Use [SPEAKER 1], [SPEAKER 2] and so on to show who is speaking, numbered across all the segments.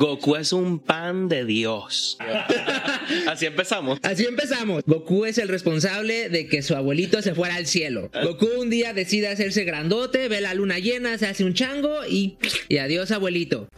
[SPEAKER 1] Goku es un pan de Dios. Así empezamos.
[SPEAKER 2] Así empezamos. Goku es el responsable de que su abuelito se fuera al cielo. Goku un día decide hacerse grandote, ve la luna llena, se hace un chango y, y adiós abuelito.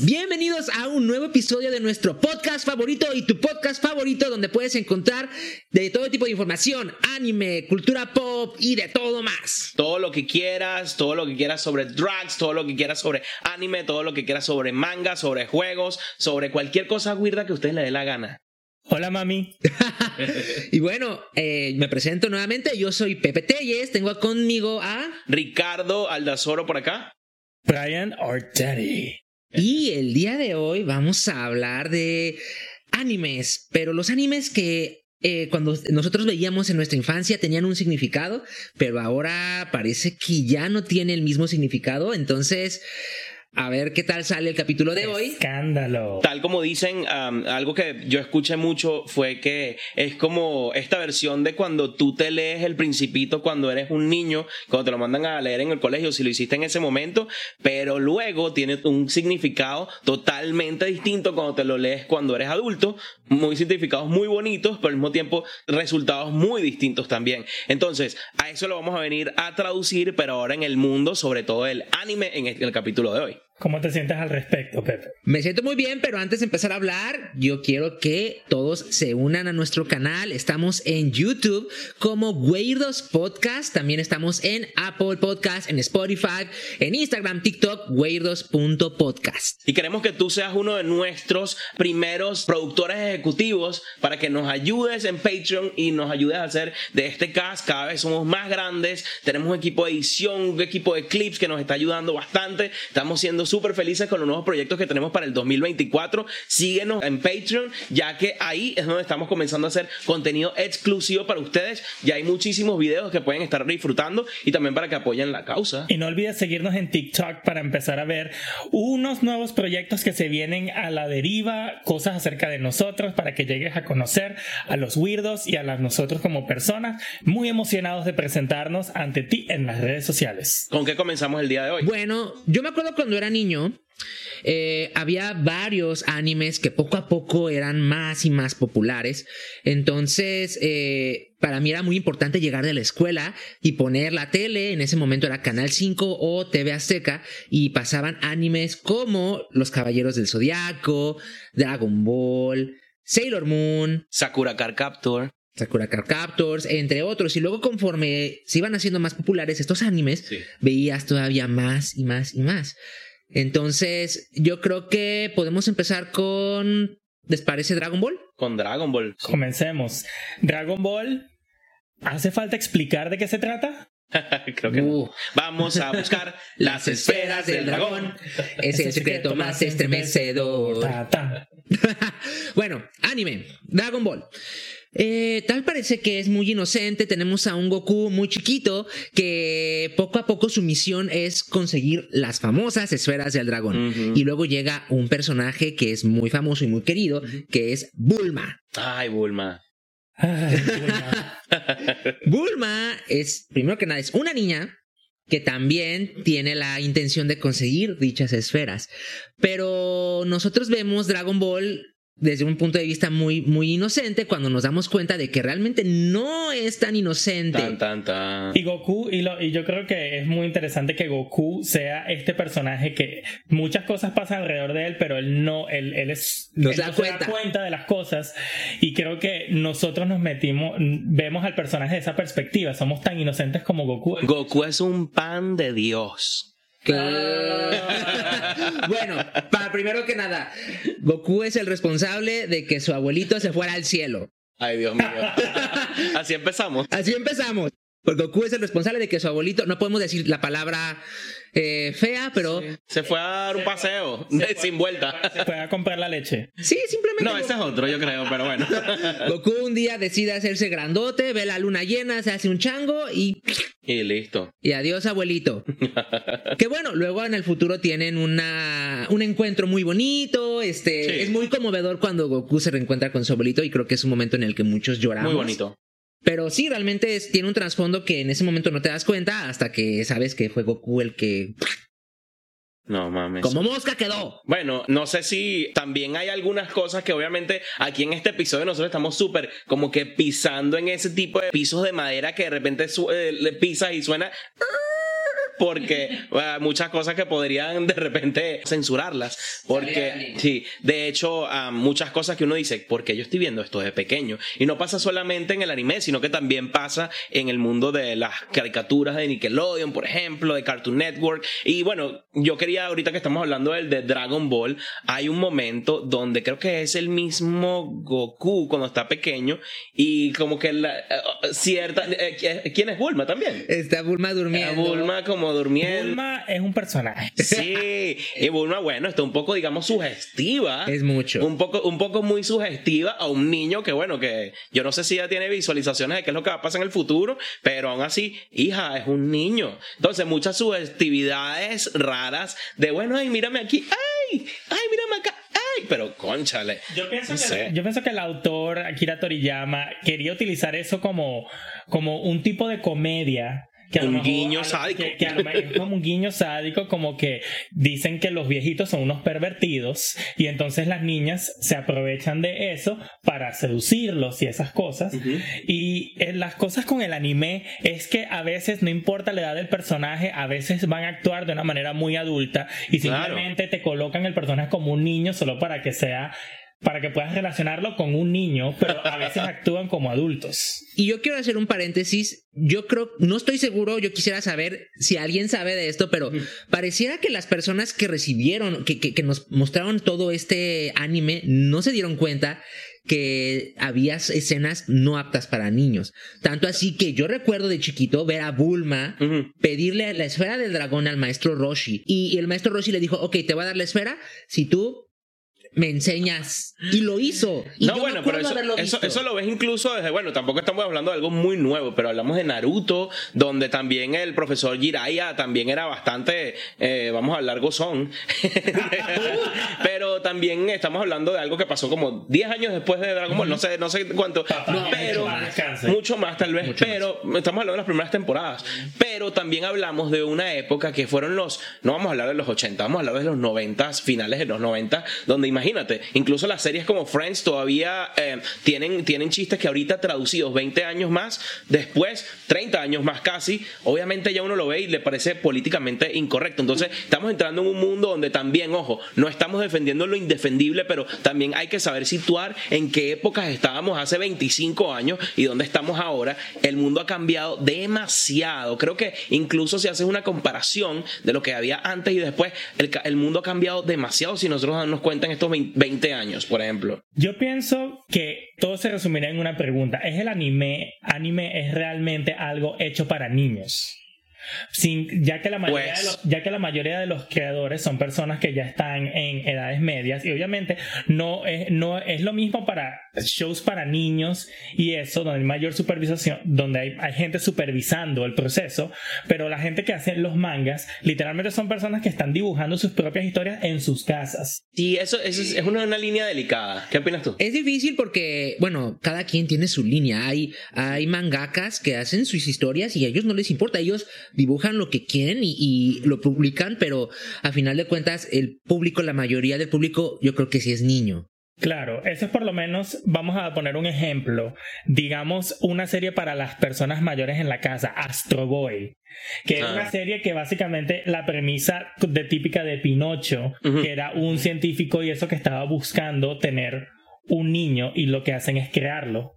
[SPEAKER 2] Bienvenidos a un nuevo episodio de nuestro podcast favorito y tu podcast favorito donde puedes encontrar de todo tipo de información, anime, cultura pop y de todo más.
[SPEAKER 1] Todo lo que quieras, todo lo que quieras sobre drugs, todo lo que quieras sobre anime, todo lo que quieras sobre manga, sobre juegos, sobre cualquier cosa weirda que a usted le dé la gana.
[SPEAKER 3] Hola mami.
[SPEAKER 2] Y bueno, eh, me presento nuevamente, yo soy Pepe Telles, tengo conmigo a...
[SPEAKER 1] Ricardo Aldazoro por acá.
[SPEAKER 3] Brian Ortetti.
[SPEAKER 2] Y el día de hoy vamos a hablar de animes, pero los animes que eh, cuando nosotros veíamos en nuestra infancia tenían un significado, pero ahora parece que ya no tiene el mismo significado, entonces... A ver qué tal sale el capítulo de hoy.
[SPEAKER 3] Escándalo.
[SPEAKER 1] Tal como dicen, um, algo que yo escuché mucho fue que es como esta versión de cuando tú te lees El Principito cuando eres un niño, cuando te lo mandan a leer en el colegio, si lo hiciste en ese momento, pero luego tiene un significado totalmente distinto cuando te lo lees cuando eres adulto, muy significados muy bonitos, pero al mismo tiempo resultados muy distintos también. Entonces, a eso lo vamos a venir a traducir, pero ahora en el mundo, sobre todo el anime, en el capítulo de hoy.
[SPEAKER 3] ¿Cómo te sientes al respecto, Pepe?
[SPEAKER 2] Me siento muy bien, pero antes de empezar a hablar, yo quiero que todos se unan a nuestro canal. Estamos en YouTube como Weirdos Podcast. También estamos en Apple Podcast, en Spotify, en Instagram, TikTok, weirdos.podcast.
[SPEAKER 1] Y queremos que tú seas uno de nuestros primeros productores ejecutivos para que nos ayudes en Patreon y nos ayudes a hacer de este cast. Cada vez somos más grandes. Tenemos un equipo de edición, un equipo de clips que nos está ayudando bastante. Estamos siendo súper felices con los nuevos proyectos que tenemos para el 2024. Síguenos en Patreon, ya que ahí es donde estamos comenzando a hacer contenido exclusivo para ustedes. Ya hay muchísimos videos que pueden estar disfrutando y también para que apoyen la causa.
[SPEAKER 3] Y no olvides seguirnos en TikTok para empezar a ver unos nuevos proyectos que se vienen a la deriva, cosas acerca de nosotros para que llegues a conocer a los weirdos y a las nosotros como personas. Muy emocionados de presentarnos ante ti en las redes sociales.
[SPEAKER 1] ¿Con qué comenzamos el día de hoy?
[SPEAKER 2] Bueno, yo me acuerdo cuando era niño, eh, había varios animes que poco a poco eran más y más populares. Entonces, eh, para mí era muy importante llegar de la escuela y poner la tele. En ese momento era Canal 5 o TV Azteca y pasaban animes como Los Caballeros del Zodiaco, Dragon Ball, Sailor Moon,
[SPEAKER 1] Sakura Card Captor.
[SPEAKER 2] Sakura Card Captors, entre otros. Y luego conforme se iban haciendo más populares estos animes,
[SPEAKER 1] Sí.
[SPEAKER 2] veías todavía más y más y más. Entonces, yo creo que podemos empezar con. ¿Les parece Dragon Ball?
[SPEAKER 1] Con Dragon Ball.
[SPEAKER 3] Comencemos. Dragon Ball. ¿Hace falta explicar de qué se trata?
[SPEAKER 1] Creo que no.
[SPEAKER 2] Uh,
[SPEAKER 1] Vamos a buscar las esferas del dragón.
[SPEAKER 2] es el secreto más estremecedor.
[SPEAKER 3] Ta, ta.
[SPEAKER 2] bueno, anime, Dragon Ball. Eh, tal parece que es muy inocente. Tenemos a un Goku muy chiquito que poco a poco su misión es conseguir las famosas esferas del dragón. Y luego llega un personaje que es muy famoso y muy querido, que es Bulma.
[SPEAKER 1] Ay, Bulma.
[SPEAKER 3] Ay, Bulma.
[SPEAKER 2] Bulma es, primero que nada, es una niña que también tiene la intención de conseguir dichas esferas. Pero nosotros vemos Dragon Ball desde un punto de vista muy, muy inocente cuando nos damos cuenta de que realmente no es tan inocente.
[SPEAKER 1] Tan, tan, tan.
[SPEAKER 3] Y Goku, y, lo, y yo creo que es muy interesante que Goku sea este personaje que muchas cosas pasan alrededor de él, pero él no, él, él es,
[SPEAKER 2] No
[SPEAKER 3] él
[SPEAKER 2] se da cuenta.
[SPEAKER 3] de las cosas. Y creo que nosotros nos metimos, vemos al personaje de esa perspectiva. Somos tan inocentes como Goku.
[SPEAKER 1] Goku es un pan de Dios.
[SPEAKER 2] bueno, para primero que nada, Goku es el responsable de que su abuelito se fuera al cielo.
[SPEAKER 1] Ay, Dios mío. Así empezamos.
[SPEAKER 2] Así empezamos. Porque Goku es el responsable de que su abuelito, no podemos decir la palabra eh, fea, pero sí,
[SPEAKER 1] Se fue a dar un paseo sin vuelta.
[SPEAKER 3] Se fue a comprar la leche.
[SPEAKER 2] simplemente
[SPEAKER 1] No, ese es otro, yo creo, pero bueno.
[SPEAKER 2] Goku un día decide hacerse grandote, ve la luna llena, se hace un chango y,
[SPEAKER 1] Y listo.
[SPEAKER 2] y adiós abuelito. que bueno, luego en el futuro tienen una, un encuentro muy bonito, este,
[SPEAKER 1] Sí.
[SPEAKER 2] es muy conmovedor cuando Goku se reencuentra con su abuelito y creo que es un momento en el que muchos lloramos.
[SPEAKER 1] Muy bonito.
[SPEAKER 2] Pero sí, realmente es- tiene un trasfondo que en ese momento no te das cuenta hasta que sabes que fue Goku el que...
[SPEAKER 1] No mames.
[SPEAKER 2] Como mosca quedó.
[SPEAKER 1] Bueno, no sé si también hay algunas cosas que obviamente aquí en este episodio nosotros estamos súper como que pisando en ese tipo de pisos de madera que de repente su- eh, le pisas y suena porque muchas cosas que podrían de repente censurarlas porque sí de hecho ah, muchas cosas que uno dice porque yo estoy viendo esto de pequeño y no pasa solamente en el anime sino que también pasa en el mundo de las caricaturas de Nickelodeon por ejemplo de Cartoon Network. Y bueno yo quería ahorita que estamos hablando del de Dragon Ball hay un momento donde creo que es el mismo Goku cuando está pequeño y como que la, eh, cierta eh, quién es Bulma también
[SPEAKER 2] Está Bulma durmiendo.
[SPEAKER 1] Bulma como durmiendo
[SPEAKER 3] Bulma es un personaje.
[SPEAKER 1] Sí, y Bulma, bueno, está un poco, digamos, sugestiva.
[SPEAKER 2] Es mucho.
[SPEAKER 1] Un poco, un poco muy sugestiva a un niño que, bueno, que yo no sé si ya tiene visualizaciones de qué es lo que va a pasar en el futuro, pero aún así, hija, es un niño. Entonces, muchas sugestividades raras de, bueno, ay, mírame aquí, ay, ay, mírame acá, ay, pero conchale.
[SPEAKER 3] Yo pienso,
[SPEAKER 1] No
[SPEAKER 3] que,
[SPEAKER 1] sé.
[SPEAKER 3] yo pienso que el autor Akira Toriyama quería utilizar eso como, como un tipo de comedia. Que a lo
[SPEAKER 1] Un
[SPEAKER 3] mejor-
[SPEAKER 1] guiño
[SPEAKER 3] a lo-
[SPEAKER 1] sádico.
[SPEAKER 3] Que, que a lo mejor es como un guiño sádico, como que dicen que los viejitos son unos pervertidos y entonces las niñas se aprovechan de eso para seducirlos y esas cosas. Y eh, las cosas con el anime es que a veces, no importa la edad del personaje, a veces van a actuar de una manera muy adulta y
[SPEAKER 1] Claro.
[SPEAKER 3] simplemente te colocan el personaje como un niño solo para que sea para que puedas relacionarlo con un niño, pero a veces actúan como adultos.
[SPEAKER 2] Y yo quiero hacer un paréntesis. Yo creo, no estoy seguro, yo quisiera saber si alguien sabe de esto, pero pareciera que las personas que recibieron, que, que, que nos mostraron todo este anime, no se dieron cuenta que había escenas no aptas para niños. Tanto así que yo recuerdo de chiquito ver a Bulma pedirle la esfera del dragón al maestro Roshi. Y el maestro Roshi le dijo, ok, te voy a dar la esfera si tú me enseñas. Y lo hizo. Y
[SPEAKER 1] no,
[SPEAKER 2] yo
[SPEAKER 1] bueno, pero eso, eso, eso lo ves incluso desde, bueno, tampoco estamos hablando de algo muy nuevo, pero hablamos de Naruto, donde también el profesor Jiraiya también era bastante, eh, vamos a hablar gozón, pero también estamos hablando de algo que pasó como 10 años después de Dragon Ball, no sé, no sé cuánto,
[SPEAKER 3] Papá,
[SPEAKER 1] pero
[SPEAKER 3] mucho más
[SPEAKER 1] mucho más tal vez,
[SPEAKER 2] Mucho
[SPEAKER 1] pero estamos hablando de las primeras temporadas, pero también hablamos de una época que fueron los, no vamos a hablar de los 80, vamos a hablar de los 90, finales de los 90, donde imagínate, incluso las series como Friends todavía eh, tienen, tienen chistes que ahorita traducidos 20 años más, después 30 años más casi, obviamente ya uno lo ve y le parece políticamente incorrecto. Entonces estamos entrando en un mundo donde también, ojo, no estamos defendiendo lo indefendible, pero también hay que saber situar en qué épocas estábamos hace 25 años y dónde estamos ahora. El mundo ha cambiado demasiado. Creo que incluso si haces una comparación de lo que había antes y después, el, el mundo ha cambiado demasiado si nosotros darnos cuenta en estos 20 años, por ejemplo.
[SPEAKER 3] Yo pienso que todo se resumirá en una pregunta. ¿Es el anime, anime es realmente algo hecho para niños? Sin, ya, que la mayoría
[SPEAKER 1] Pues-
[SPEAKER 3] de los, ya que la mayoría de los creadores son personas que ya están en edades medias y obviamente no es, no es lo mismo para shows para niños y eso, donde hay mayor supervisación, donde hay, hay gente supervisando el proceso, pero la gente que hace los mangas literalmente son personas que están dibujando sus propias historias en sus casas.
[SPEAKER 1] Sí, eso, eso es, es una, una línea delicada. ¿Qué opinas tú?
[SPEAKER 2] Es difícil porque, bueno, cada quien tiene su línea. Hay, hay mangakas que hacen sus historias y a ellos no les importa. Ellos dibujan lo que quieren y, y lo publican, pero a final de cuentas, el público, la mayoría del público, yo creo que sí es niño.
[SPEAKER 3] Claro, eso es por lo menos, vamos a poner un ejemplo, digamos una serie para las personas mayores en la casa, Astro Boy, que es
[SPEAKER 1] Ah.
[SPEAKER 3] una serie que básicamente la premisa de típica de Pinocho, que era un científico y eso que estaba buscando tener un niño y lo que hacen es crearlo.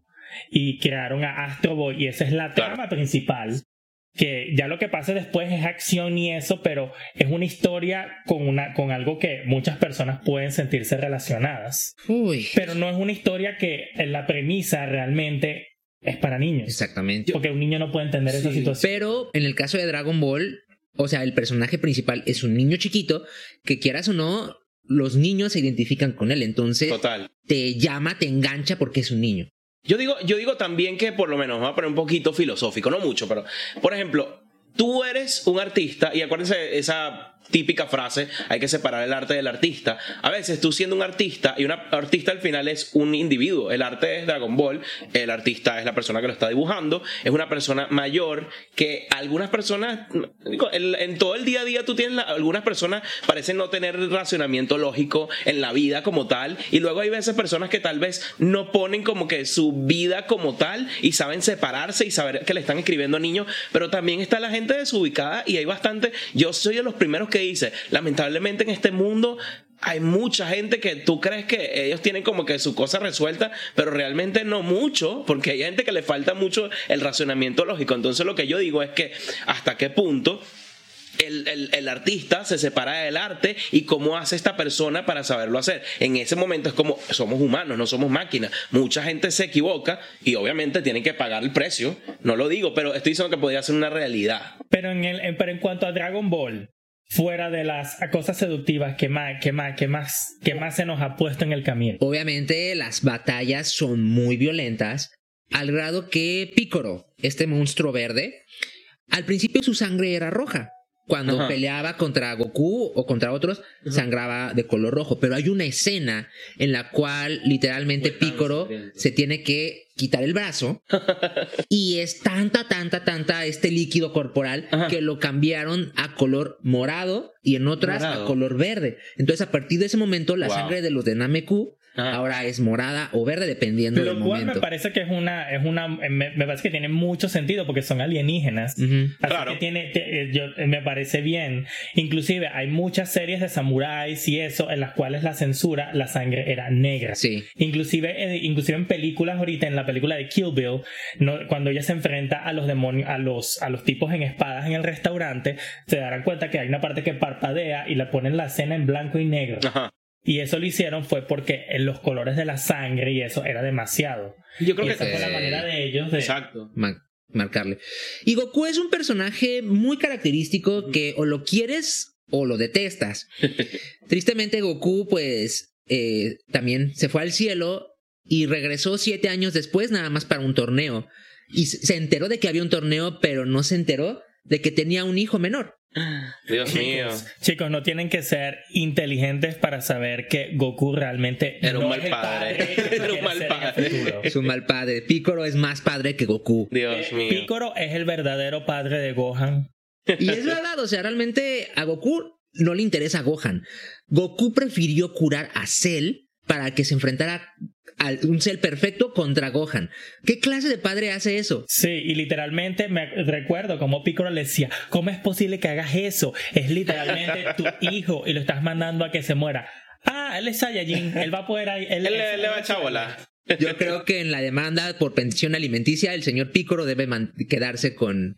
[SPEAKER 3] Y crearon a Astro Boy y esa es la
[SPEAKER 1] Claro.
[SPEAKER 3] trama principal. Que ya lo que pasa después es acción y eso, pero es una historia con, una, con algo que muchas personas pueden sentirse relacionadas.
[SPEAKER 2] Uy.
[SPEAKER 3] Pero no es una historia que en la premisa realmente es para niños.
[SPEAKER 2] Exactamente.
[SPEAKER 3] Porque un niño no puede entender esa situación.
[SPEAKER 2] Pero en el caso de Dragon Ball, o sea, el personaje principal es un niño chiquito que quieras o no, los niños se identifican con él. Entonces
[SPEAKER 1] Total.
[SPEAKER 2] te llama, te engancha porque es un niño.
[SPEAKER 1] Yo digo, yo digo también que por lo menos, vamos a poner un poquito filosófico, no mucho, pero por ejemplo, tú eres un artista y acuérdense esa típica frase, hay que separar el arte del artista. A veces tú siendo un artista y un artista al final es un individuo. El arte es Dragon Ball, el artista es la persona que lo está dibujando, es una persona mayor que algunas personas, en, todo el día a día tú tienes, algunas personas parecen no tener racionamiento lógico en la vida como tal y luego hay veces personas que tal vez no ponen como que su vida como tal y saben separarse y saber que le están escribiendo a niños, pero también está la gente desubicada y hay bastante, yo soy de los primeros que dice, lamentablemente en este mundo hay mucha gente que tú crees que ellos tienen como que su cosa resuelta, pero realmente no mucho, porque hay gente que le falta mucho el racionamiento lógico. Entonces lo que yo digo es que hasta qué punto el, artista se separa del arte y cómo hace esta persona para saberlo hacer. En ese momento es como somos humanos, no somos máquinas. Mucha gente se equivoca y obviamente tienen que pagar el precio. No lo digo, pero estoy diciendo que podría ser una realidad.
[SPEAKER 3] Pero en, el, pero en cuanto a Dragon Ball, fuera de las cosas seductivas que más, que más, que más, que más se nos ha puesto en el camino.
[SPEAKER 2] Obviamente las batallas son muy violentas, al grado que Picoro, este monstruo verde, al principio su sangre era roja. Cuando peleaba contra Goku o contra otros, sangraba de color rojo. Pero hay una escena en la cual literalmente Picoro se tiene que quitar el brazo. Y es tanta, tanta, tanta este líquido corporal que lo cambiaron a color morado y en otras a color verde. Entonces a partir de ese momento la sangre de los de Nameku Ahora es morada o verde dependiendo del momento.
[SPEAKER 3] Lo cual me parece que es una, es una, me, parece que tiene mucho sentido porque son alienígenas. Así que tiene, eh, yo, eh, me parece bien. Inclusive hay muchas series de samuráis y eso en las cuales la censura, la sangre era negra.
[SPEAKER 2] Sí.
[SPEAKER 3] Inclusive, eh, inclusive en películas ahorita, en la película de Kill Bill, cuando ella se enfrenta a los demonios, a los, a los tipos en espadas en el restaurante, se darán cuenta que hay una parte que parpadea y le ponen la escena en blanco y negro. Ajá. Y eso lo hicieron fue porque los colores de la sangre y eso era demasiado.
[SPEAKER 1] Yo creo que
[SPEAKER 3] esa fue la manera de ellos de
[SPEAKER 1] Exacto.
[SPEAKER 2] marcarle. Y Goku es un personaje muy característico que o lo quieres o lo detestas. Tristemente Goku pues eh, también se fue al cielo y regresó siete años después nada más para un torneo. Y se enteró de que había un torneo, pero no se enteró de que tenía un hijo menor.
[SPEAKER 1] Dios mío.
[SPEAKER 3] Chicos, no tienen que ser inteligentes para saber que Goku realmente
[SPEAKER 1] era un mal padre. Era un mal padre.
[SPEAKER 2] Es un mal padre. Picoro es más padre que Goku.
[SPEAKER 1] Dios mío.
[SPEAKER 3] Picoro es el verdadero padre de Gohan.
[SPEAKER 2] Y es verdad, o sea, realmente a Goku no le interesa Gohan. Goku prefirió curar a Cell para que se enfrentara un ser perfecto contra Gohan. ¿Qué clase de padre hace eso?
[SPEAKER 3] Sí, y literalmente me recuerdo como Piccolo le decía, ¿cómo es posible que hagas eso? Es literalmente tu hijo y lo estás mandando a que se muera. Ah, él es Saiyajin, él va a poder...
[SPEAKER 1] Él, él le, va a echar bola.
[SPEAKER 2] Yo creo que en la demanda por pensión alimenticia el señor Piccolo debe quedarse con,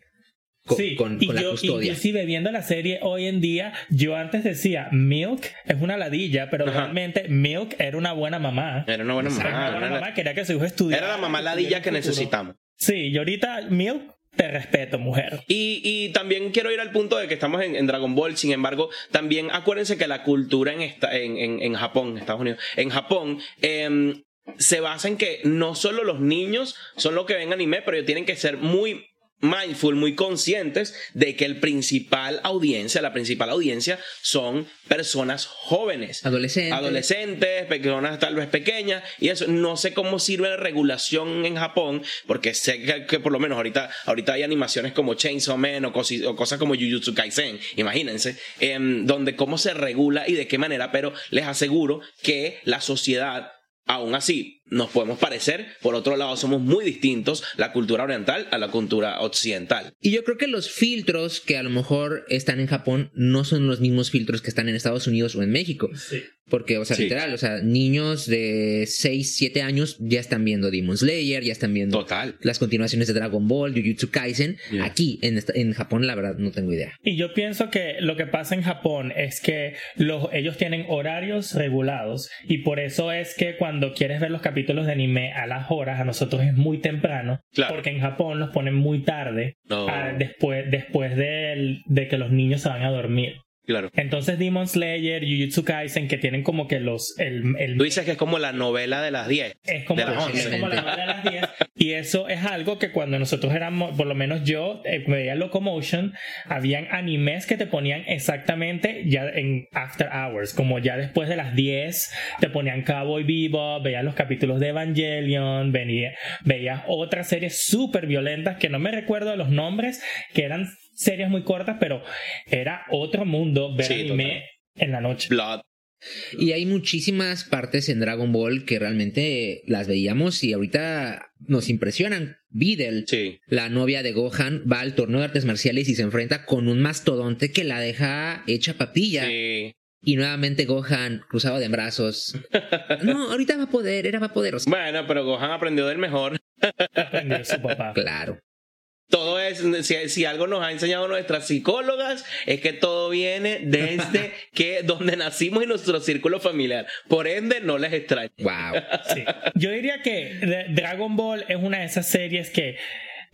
[SPEAKER 3] sí, y yo, Inclusive viendo la serie hoy en día, yo antes decía, Milk es una ladilla, pero realmente Milk era una buena mamá.
[SPEAKER 1] Era una buena mamá. Era
[SPEAKER 3] una buena mamá, quería que su hijo estudiara.
[SPEAKER 1] Era la mamá ladilla que necesitamos.
[SPEAKER 3] Sí, y ahorita Milk te respeto, mujer.
[SPEAKER 1] Y, y, también quiero ir al punto de que estamos en, Dragon Ball, sin embargo, también acuérdense que la cultura en, esta, en, en, en Japón, Estados Unidos, en Japón, eh, se basa en que no solo los niños son los que ven anime, pero tienen que ser muy mindful, muy conscientes de que el principal audiencia, la principal audiencia son personas jóvenes.
[SPEAKER 2] Adolescentes.
[SPEAKER 1] Adolescentes, personas tal vez pequeñas. Y eso, no sé cómo sirve la regulación en Japón, porque sé que, por lo menos ahorita, ahorita hay animaciones como Chainsaw Man o, cosas como Jujutsu Kaisen, imagínense, em, donde cómo se regula y de qué manera, pero les aseguro que la sociedad Aún así, nos podemos parecer, por otro lado, somos muy distintos la cultura oriental a la cultura occidental.
[SPEAKER 2] Y yo creo que los filtros que a lo mejor están en Japón no son los mismos filtros que están en Estados Unidos o en México. Sí. Porque, o sea, literal, o sea, niños de 6, 7 años ya están viendo Demon Slayer, ya están viendo
[SPEAKER 1] Total.
[SPEAKER 2] las continuaciones de Dragon Ball, Jujutsu Kaisen. Aquí, en, en Japón, la verdad, no tengo idea.
[SPEAKER 3] Y yo pienso que lo que pasa en Japón es que los, ellos tienen horarios regulados y por eso es que cuando quieres ver los capítulos de anime a las horas, a nosotros es muy temprano. Porque en Japón los ponen muy tarde, ah, después, después de, de que los niños se van a dormir.
[SPEAKER 1] Claro.
[SPEAKER 3] Entonces Demon Slayer, Jujutsu Kaisen, que tienen como que los... El,
[SPEAKER 1] Tú dices que es como la novela de las 10.
[SPEAKER 3] Es como,
[SPEAKER 1] de las
[SPEAKER 3] es como la novela de las 10. y eso es algo que cuando nosotros éramos, por lo menos yo eh, veía Locomotion, habían animes que te ponían exactamente ya en after hours, como ya después de las 10 te ponían Cowboy Bebop, veías los capítulos de Evangelion, venía, veías otras series súper violentas que no me recuerdo los nombres, que eran series muy cortas, pero era otro mundo ver anime en la noche.
[SPEAKER 1] Blood.
[SPEAKER 2] Y hay muchísimas partes en Dragon Ball que realmente las veíamos y ahorita nos impresionan. Videl, la novia de Gohan, va al torneo de artes marciales y se enfrenta con un mastodonte que la deja hecha papilla. Y nuevamente Gohan cruzado de brazos. No, ahorita va a poder, era va a poder.
[SPEAKER 1] Bueno, pero Gohan aprendió del mejor.
[SPEAKER 3] aprendió de su papá.
[SPEAKER 2] Claro
[SPEAKER 1] todo es, si, algo nos ha enseñado nuestras psicólogas, es que todo viene desde que donde nacimos y nuestro círculo familiar. Por ende, no les extraño.
[SPEAKER 2] Wow.
[SPEAKER 3] Yo diría que Dragon Ball es una de esas series que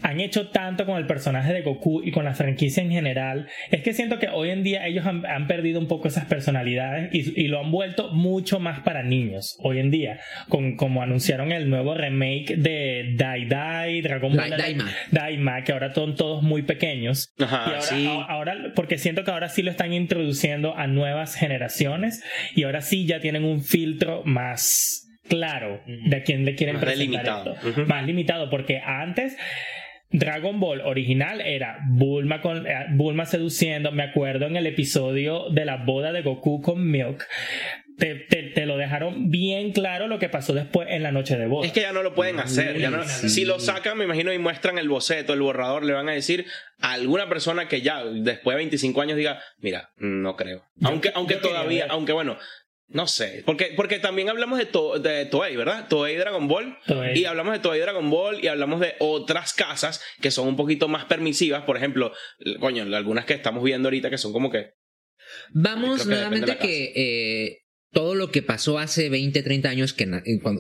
[SPEAKER 3] han hecho tanto con el personaje de Goku y con la franquicia en general, es que siento que hoy en día ellos han, perdido un poco esas personalidades y, lo han vuelto mucho más para niños hoy en día, con, como anunciaron el nuevo remake de Dai Dai, Dragon Ball
[SPEAKER 2] Daima.
[SPEAKER 3] Daima, que ahora son todos muy pequeños.
[SPEAKER 1] Ajá,
[SPEAKER 3] y ahora, porque siento que ahora sí lo están introduciendo a nuevas generaciones y ahora sí ya tienen un filtro más claro de a quién le quieren
[SPEAKER 1] más
[SPEAKER 3] presentar
[SPEAKER 1] esto.
[SPEAKER 3] Más limitado, porque antes Dragon Ball original era Bulma, con, eh, Bulma seduciendo. Me acuerdo en el episodio de la boda de Goku con Milk. Te, te, lo dejaron bien claro lo que pasó después en la noche de boda.
[SPEAKER 1] Es que ya no lo pueden hacer. Si lo sacan, me imagino, y muestran el boceto, el borrador, le van a decir a alguna persona que ya después de 25 años diga, mira, no creo. aunque aunque todavía, aunque bueno, no sé, porque, porque también hablamos de, de Toei, ¿verdad? Toei Dragon Ball. Y hablamos de Toei Dragon Ball y hablamos de otras casas que son un poquito más permisivas. Por ejemplo, coño, algunas que estamos viendo ahorita que son como que...
[SPEAKER 2] Vamos nuevamente que eh, todo lo que pasó hace 20, 30 años, que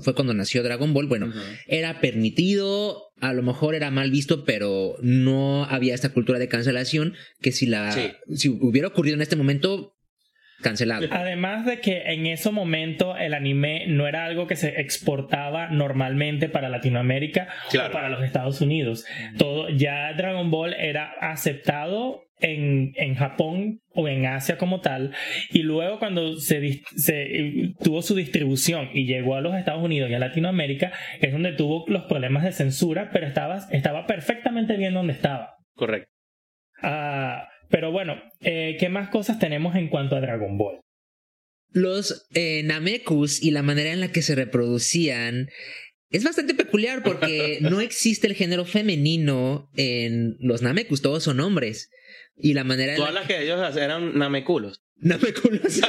[SPEAKER 2] fue cuando nació Dragon Ball, bueno, era permitido, a lo mejor era mal visto, pero no había esta cultura de cancelación que si la si hubiera ocurrido en este momento cancelado.
[SPEAKER 3] Además de que en ese momento el anime no era algo que se exportaba normalmente para Latinoamérica o para los Estados Unidos. Todo, ya Dragon Ball era aceptado en, en, Japón o en Asia como tal, y luego cuando se, se, tuvo su distribución y llegó a los Estados Unidos y a Latinoamérica, es donde tuvo los problemas de censura, pero estaba, estaba perfectamente bien donde estaba.
[SPEAKER 1] Correcto.
[SPEAKER 3] Ah, pero bueno, eh, ¿qué más cosas tenemos en cuanto a Dragon Ball?
[SPEAKER 2] Los eh, Namekus y la manera en la que se reproducían es bastante peculiar porque no existe el género femenino en los Namekus, todos son hombres. Y la manera
[SPEAKER 1] Todas las que ellos eran Namekulos.
[SPEAKER 2] Namekulos.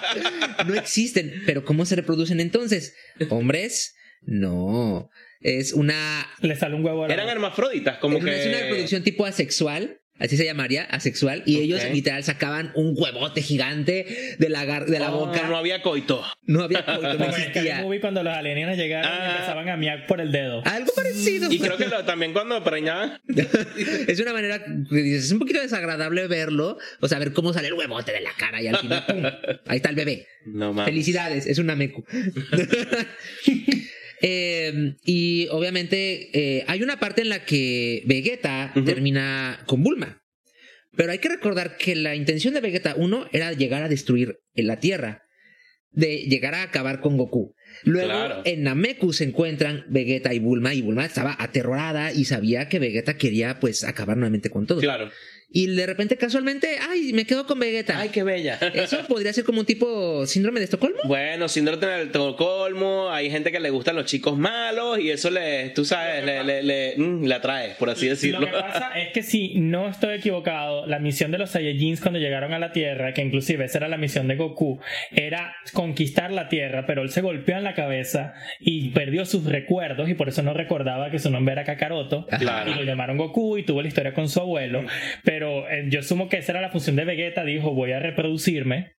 [SPEAKER 2] no existen. Pero ¿cómo se reproducen entonces? ¿Hombres? No. Es una.
[SPEAKER 3] Le sale un huevo a
[SPEAKER 1] Eran hermafroditas, como que.
[SPEAKER 2] Es una reproducción tipo asexual así se llamaría, asexual, y ellos literal sacaban un huevote gigante de la, de la oh, boca.
[SPEAKER 1] No había coito.
[SPEAKER 2] No había coito, no existía.
[SPEAKER 3] cuando los alienígenas llegaron y ah. empezaban a miar por el dedo.
[SPEAKER 2] Algo parecido.
[SPEAKER 1] Y creo que también cuando preñaban.
[SPEAKER 2] es una manera, es un poquito desagradable verlo, o sea, ver cómo sale el huevote de la cara y al final, ¡pum! Ahí está el bebé.
[SPEAKER 1] No mames.
[SPEAKER 2] Felicidades, es una mecu. Eh, y obviamente eh, hay una parte en la que Vegeta termina con Bulma. Pero hay que recordar que la intención de Vegeta 1 era llegar a destruir la Tierra, de llegar a acabar con Goku. Luego en Nameku se encuentran Vegeta y Bulma y Bulma estaba aterrorada y sabía que Vegeta quería pues acabar nuevamente con todo.
[SPEAKER 1] Claro
[SPEAKER 2] y de repente casualmente, ay, me quedo con Vegeta.
[SPEAKER 1] Ay, qué bella.
[SPEAKER 2] Eso podría ser como un tipo síndrome de Estocolmo.
[SPEAKER 1] Bueno, síndrome de Estocolmo, hay gente que le gustan los chicos malos y eso le, tú sabes, le, le, le, mm, atrae, por así decirlo.
[SPEAKER 3] Lo que pasa es que si no estoy equivocado, la misión de los Saiyajins cuando llegaron a la Tierra, que inclusive esa era la misión de Goku, era conquistar la Tierra, pero él se golpeó en la cabeza y perdió sus recuerdos y por eso no recordaba que su nombre era Kakaroto.
[SPEAKER 1] Claro.
[SPEAKER 3] Y lo llamaron Goku y tuvo la historia con su abuelo. Pero pero eh, yo asumo que esa era la función de Vegeta, dijo voy a reproducirme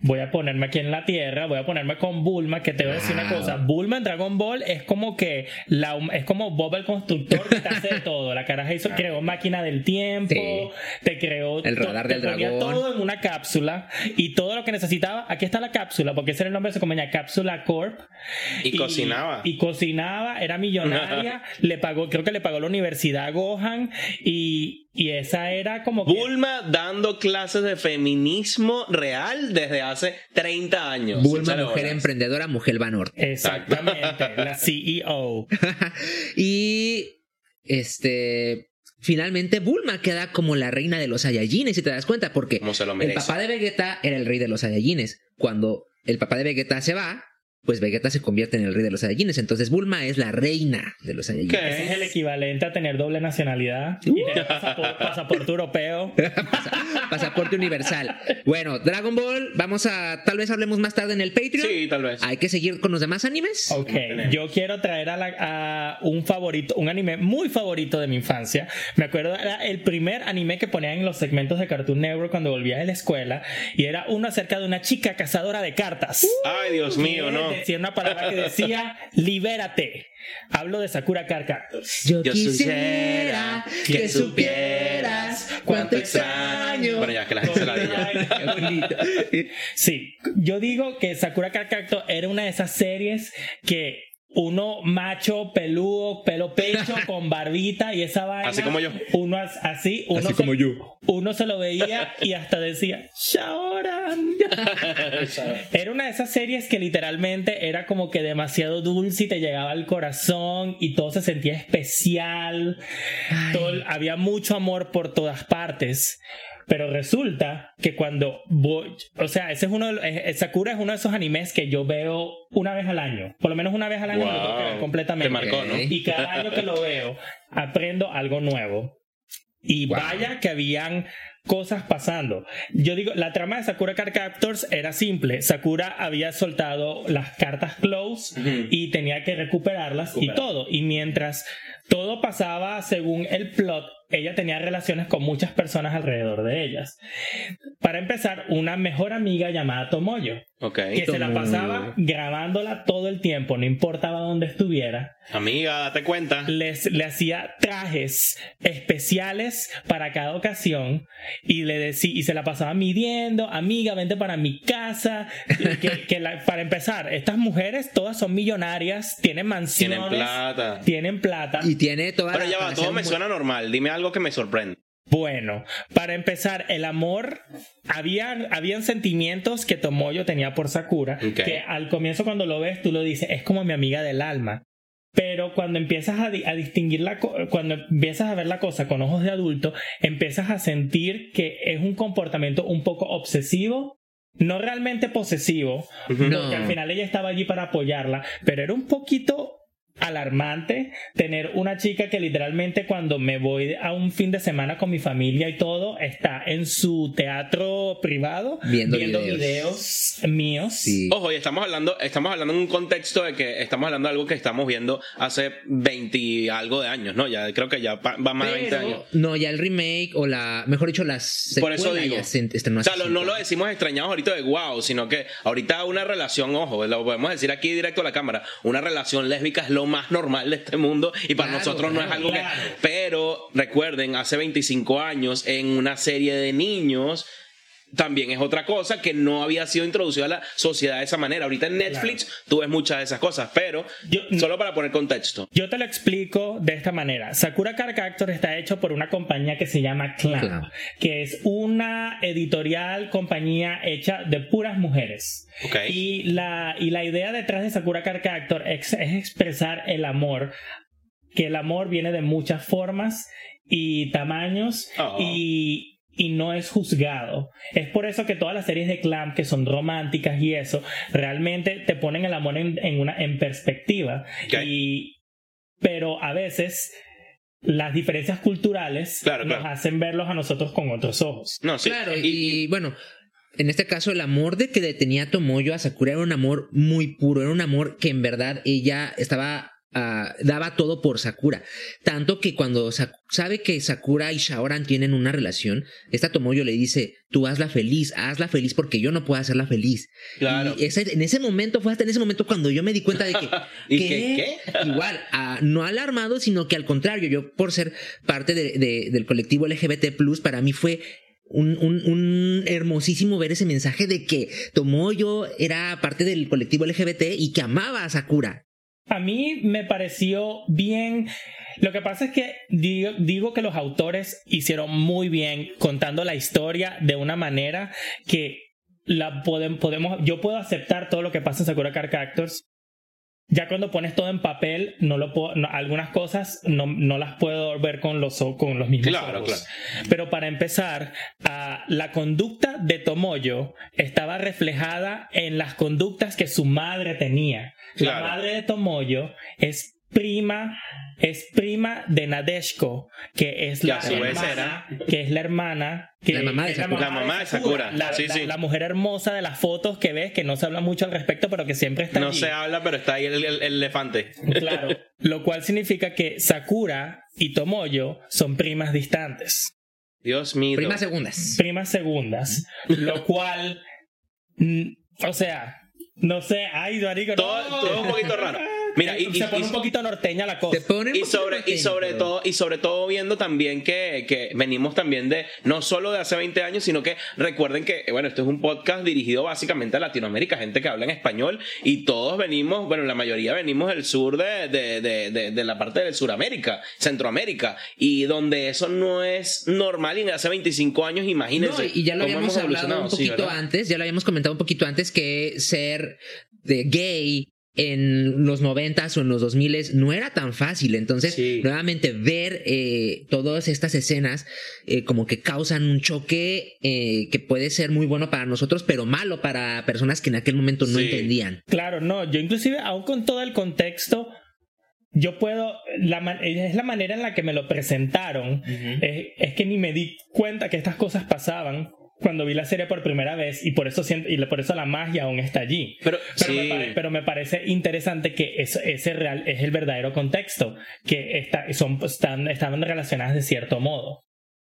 [SPEAKER 3] voy a ponerme aquí en la tierra, voy a ponerme con Bulma, que te voy a decir una
[SPEAKER 2] Wow.
[SPEAKER 3] cosa, Bulma en Dragon Ball es como que la, es como Bob el constructor que te hace de todo, la caraja hizo, creó máquina del tiempo,
[SPEAKER 2] Sí.
[SPEAKER 3] te creó
[SPEAKER 2] El radar
[SPEAKER 3] te
[SPEAKER 2] del
[SPEAKER 3] ponía
[SPEAKER 2] dragón.
[SPEAKER 3] todo en una cápsula y todo lo que necesitaba, aquí está la cápsula, porque ese era el nombre de su compañía, Cápsula Corp.
[SPEAKER 1] Y cocinaba.
[SPEAKER 3] Y cocinaba, era millonaria, le pagó, creo que le pagó la universidad a Gohan y, y esa era como que...
[SPEAKER 1] Bulma dando clases de feminismo real desde hace 30 años.
[SPEAKER 2] Bulma,
[SPEAKER 1] Échale
[SPEAKER 2] mujer emprendedora, mujer Banor.
[SPEAKER 3] Exactamente, la CEO.
[SPEAKER 2] y este finalmente Bulma queda como la reina de los Saiyajines, si te das cuenta, porque
[SPEAKER 1] Como se lo
[SPEAKER 2] el papá de Vegeta era el rey de los Saiyajines. Cuando el papá de Vegeta se va, pues Vegeta se convierte en el rey de los Saiyajines. Entonces Bulma es la reina de los Saiyajines.
[SPEAKER 3] Es el equivalente a tener doble nacionalidad
[SPEAKER 2] Uh.
[SPEAKER 3] y tener pasaporte, pasaporte europeo.
[SPEAKER 2] Pasaporte universal. Bueno, Dragon Ball, vamos a tal vez hablemos más tarde en el Patreon.
[SPEAKER 1] Sí, tal vez.
[SPEAKER 2] Hay que seguir con los demás animes.
[SPEAKER 3] Ok, yo quiero traer a, la- a un favorito, un anime muy favorito de mi infancia. Me acuerdo, era el primer anime que ponían en los segmentos de Cartoon Network cuando volvía de la escuela y era uno acerca de una chica cazadora de cartas.
[SPEAKER 1] Ay, Dios mío, no.
[SPEAKER 3] Decía una palabra que decía, libérate. Hablo de Sakura Captors.
[SPEAKER 2] Yo,
[SPEAKER 1] Yo
[SPEAKER 2] quisiera que supieras cuánto extraño.
[SPEAKER 1] Bueno, ya que la gente se la diga.
[SPEAKER 3] Sí, yo digo que Sakura Captor era una de esas series que uno macho, peludo, pelo pecho, con barbita y esa vaina.
[SPEAKER 1] Así como yo.
[SPEAKER 3] Uno as- así, uno
[SPEAKER 2] Así
[SPEAKER 3] se-
[SPEAKER 2] como yo.
[SPEAKER 3] Uno se lo veía y hasta decía, Shaoran. Era una de esas series que literalmente era como que demasiado dulce y te llegaba al corazón y todo se sentía especial. Todo- había mucho amor por todas partes. Pero resulta que cuando voy, o sea, ese es uno de los- Sakura es uno de esos animes que yo veo una vez al año. Por lo menos una vez al año me lo tengo que ver
[SPEAKER 1] Wow.
[SPEAKER 3] completamente.
[SPEAKER 1] Te marcó, ¿no?
[SPEAKER 3] Y cada año que lo veo, aprendo algo nuevo. Y
[SPEAKER 2] Wow.
[SPEAKER 3] vaya que habían cosas pasando. Yo digo, la trama de Sakura Card Captors era simple. Sakura había soltado las cartas close y tenía que recuperarlas y todo. Y mientras todo pasaba según el plot, ella tenía relaciones con muchas personas alrededor de ellas. Para empezar, una mejor amiga llamada Tomoyo,
[SPEAKER 1] Ok.
[SPEAKER 3] que se la pasaba grabándola todo el tiempo, no importaba dónde estuviera
[SPEAKER 1] Amiga, date cuenta.
[SPEAKER 3] les, le hacía trajes especiales para cada ocasión y le decía y se la pasaba midiendo amiga vente para mi casa Y que, que la- para empezar estas mujeres todas son millonarias tienen mansiones
[SPEAKER 1] Tienen plata.
[SPEAKER 3] tienen plata
[SPEAKER 2] Y tiene toda
[SPEAKER 1] Pero
[SPEAKER 2] la-
[SPEAKER 1] ya va,
[SPEAKER 2] para
[SPEAKER 1] todo me suena normal. Dime algo que me sorprende.
[SPEAKER 3] Bueno, para empezar, el amor, habían, habían sentimientos que Tomoyo tenía por Sakura,
[SPEAKER 1] Ok.
[SPEAKER 3] que al comienzo cuando lo ves tú lo dices, es como mi amiga del alma. Pero cuando empiezas a, a distinguir la cuando empiezas a ver la cosa con ojos de adulto, empiezas a sentir que es un comportamiento un poco obsesivo, no realmente posesivo.
[SPEAKER 2] No.
[SPEAKER 3] porque al final ella estaba allí para apoyarla, pero era un poquito alarmante tener una chica que literalmente cuando me voy a un fin de semana con mi familia y todo está en su teatro privado
[SPEAKER 2] Viendo
[SPEAKER 3] videos.
[SPEAKER 2] videos.
[SPEAKER 3] míos
[SPEAKER 2] Sí.
[SPEAKER 1] Ojo, y estamos hablando, estamos hablando en un contexto de que estamos hablando de algo que estamos viendo hace 20 y algo de años, ¿no? Ya creo que ya va más de 20
[SPEAKER 2] Pero,
[SPEAKER 1] años.
[SPEAKER 2] no, ya el remake o la, mejor dicho, las
[SPEAKER 1] Por eso digo.
[SPEAKER 2] ya se estrenó
[SPEAKER 1] O sea,
[SPEAKER 2] hace
[SPEAKER 1] lo- no lo decimos extrañados ahorita de wow, sino que ahorita una relación, ojo, lo podemos decir aquí directo a la cámara, una relación lésbica es lo más normal de este mundo y para
[SPEAKER 2] Claro,
[SPEAKER 1] nosotros no es algo
[SPEAKER 3] claro.
[SPEAKER 1] que... Pero recuerden, hace 25 años en una serie de niños también es otra cosa que no había sido introducida a la sociedad de esa manera. Ahorita en Netflix tú ves muchas de esas cosas, pero
[SPEAKER 3] Yo-
[SPEAKER 1] solo para poner contexto.
[SPEAKER 3] Yo te lo explico de esta manera. Sakura Card Captor está hecho por una compañía que se llama Clamp,
[SPEAKER 2] Clamp.
[SPEAKER 3] que es una editorial compañía hecha de puras mujeres.
[SPEAKER 1] Ok.
[SPEAKER 3] Y la, y la idea detrás de Sakura Card Captor es, es expresar el amor, que el amor viene de muchas formas y tamaños
[SPEAKER 1] Oh.
[SPEAKER 3] y y no es juzgado. Es por eso que todas las series de Clamp que son románticas y eso, realmente te ponen el amor en, en una, en perspectiva. Y, pero a veces las diferencias culturales
[SPEAKER 1] Claro,
[SPEAKER 3] nos
[SPEAKER 1] claro.
[SPEAKER 3] hacen verlos a nosotros con otros ojos.
[SPEAKER 1] No, sí.
[SPEAKER 2] Claro, y,
[SPEAKER 1] Y- y-
[SPEAKER 2] bueno, en este caso el amor de que detenía a Tomoyo a Sakura era un amor muy puro, era un amor que en verdad ella estaba ah, daba todo por Sakura. Tanto que cuando Sa- sabe que Sakura y Shaoran tienen una relación, esta Tomoyo le dice, tú hazla feliz, hazla feliz porque yo no puedo hacerla feliz.
[SPEAKER 1] Claro.
[SPEAKER 2] Y ese- en ese momento, fue hasta en ese momento cuando yo me di cuenta de que...
[SPEAKER 1] ¿Y
[SPEAKER 2] ¿qué? Igual, ah, no alarmado, sino que al contrario, yo por ser parte de- de- del colectivo LGBT+, para mí fue un, un- un hermosísimo ver ese mensaje de que Tomoyo era parte del colectivo LGBT y que amaba a Sakura.
[SPEAKER 3] A mí me pareció bien. Lo que pasa es que digo, que los autores hicieron muy bien contando la historia de una manera que la podem- podemos. Yo puedo aceptar todo lo que pasa en Sakura Card Captors. Ya cuando pones todo en papel, no lo puedo, no- algunas cosas no, no las puedo ver con los, con los mismos
[SPEAKER 1] Claro,
[SPEAKER 3] ojos. Pero para empezar, ah, la conducta de Tomoyo estaba reflejada en las conductas que su madre tenía.
[SPEAKER 1] Claro.
[SPEAKER 3] La madre de Tomoyo es prima, es prima de Nadeshko, que es la hermana, que es la hermana, que
[SPEAKER 2] La mamá de Sakura.
[SPEAKER 1] La mamá de Sakura.
[SPEAKER 3] La,
[SPEAKER 1] Sí,
[SPEAKER 3] la-
[SPEAKER 1] sí.
[SPEAKER 3] la mujer hermosa de las fotos que ves, que no se habla mucho al respecto, pero que siempre está
[SPEAKER 1] No
[SPEAKER 3] allí.
[SPEAKER 1] se habla, pero está ahí el, el- el elefante.
[SPEAKER 3] Claro. Lo cual significa que Sakura y Tomoyo son primas distantes.
[SPEAKER 1] Dios mío.
[SPEAKER 2] Primas segundas.
[SPEAKER 3] primas segundas, lo cual, o sea, no sé, ay, marico, no.
[SPEAKER 1] Todo, todo un poquito raro. Mira, y, y-
[SPEAKER 3] se pone
[SPEAKER 1] y-
[SPEAKER 3] un poquito norteña la cosa.
[SPEAKER 1] Y sobre, y sobre
[SPEAKER 2] pero-
[SPEAKER 1] todo, y sobre todo viendo también que, que venimos también de, no solo de hace 20 años, sino que recuerden que, eh, bueno, esto es un podcast dirigido básicamente a Latinoamérica, gente que habla en español, y todos venimos, bueno, la mayoría venimos del sur de, de, de, de, de la parte de Suramérica, Centroamérica, y donde eso no es normal, y hace 25 años, imagínense.
[SPEAKER 2] No, y ya lo
[SPEAKER 1] cómo
[SPEAKER 2] habíamos
[SPEAKER 1] hemos
[SPEAKER 2] hablado ya lo habíamos comentado un poquito antes que ser de gay en los noventas o en los 2000 no era tan fácil. Entonces,
[SPEAKER 1] Sí.
[SPEAKER 2] nuevamente ver eh, todas estas escenas eh, como que causan un choque eh, que puede ser muy bueno para nosotros, pero malo para personas que en aquel momento no
[SPEAKER 1] Sí.
[SPEAKER 2] entendían.
[SPEAKER 3] Claro, no, yo inclusive, aún con todo el contexto, yo puedo, la, es la manera en la que me lo presentaron, es, es que ni me di cuenta que estas cosas pasaban cuando vi la serie por primera vez y por eso siento, y por eso la magia aún está allí.
[SPEAKER 1] Pero,
[SPEAKER 3] Pero,
[SPEAKER 1] sí.
[SPEAKER 3] me pare- pero me parece interesante que eso- ese real es el verdadero contexto, que está, son, están, estaban relacionadas de cierto modo.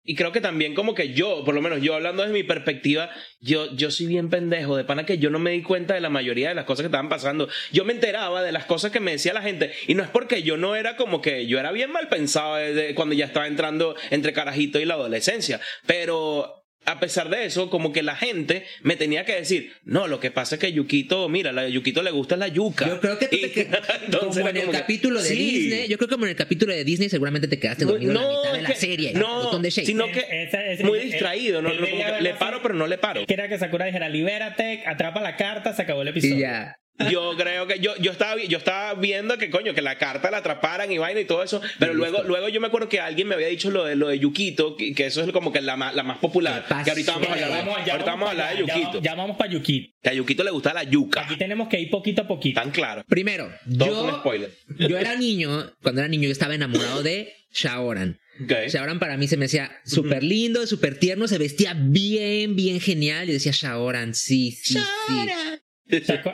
[SPEAKER 1] Y creo que también como que yo, por lo menos yo hablando desde mi perspectiva, yo, yo soy bien pendejo, de pana que yo no me di cuenta de la mayoría de las cosas que estaban pasando. Yo me enteraba de las cosas que me decía la gente y no es porque yo no era como que yo era bien mal pensado desde cuando ya estaba entrando entre carajito y la adolescencia, pero a pesar de eso, como que la gente me tenía que decir, no, lo que pasa es que Yukito, mira, a Yukito le gusta la yuca.
[SPEAKER 2] Yo creo que tú
[SPEAKER 1] Y
[SPEAKER 2] te que-
[SPEAKER 1] entonces
[SPEAKER 2] como
[SPEAKER 1] era
[SPEAKER 2] en el
[SPEAKER 1] como que,
[SPEAKER 2] capítulo de
[SPEAKER 1] sí.
[SPEAKER 2] Disney, yo creo que como en el capítulo de Disney seguramente te quedaste dormido en la mitad de la
[SPEAKER 1] que-
[SPEAKER 2] serie.
[SPEAKER 1] no,
[SPEAKER 2] de
[SPEAKER 1] sino que
[SPEAKER 3] Ese- ese-
[SPEAKER 1] muy distraído, no, no, como que le paro pero no le paro.
[SPEAKER 3] Quería que Sakura dijera, libérate, atrapa la carta, se acabó el episodio.
[SPEAKER 2] y ya.
[SPEAKER 1] Yo creo que yo, yo estaba yo estaba viendo que coño que la carta la atraparan y vaina y todo eso, pero luego luego yo me acuerdo que alguien me había dicho lo de lo de Yukito, que, que eso es como que la más, la más popular, que ahorita vamos a hablar, de-
[SPEAKER 3] vamos-
[SPEAKER 1] ahorita vamos a hablar de Yukito.
[SPEAKER 3] Ya, ya vamos para Yukito.
[SPEAKER 1] Que a Yukito le gusta la yuca.
[SPEAKER 3] Aquí tenemos que ir poquito a poquito.
[SPEAKER 1] Tan claro.
[SPEAKER 2] Primero,
[SPEAKER 1] Todo un
[SPEAKER 2] yo,
[SPEAKER 1] spoiler.
[SPEAKER 2] yo era niño, cuando era niño yo estaba enamorado de Shaoran.
[SPEAKER 1] Ok.
[SPEAKER 2] Shaoran para mí se me hacía súper lindo, súper tierno, se vestía bien, bien genial. Yo decía, Shaoran, sí, sí, sí.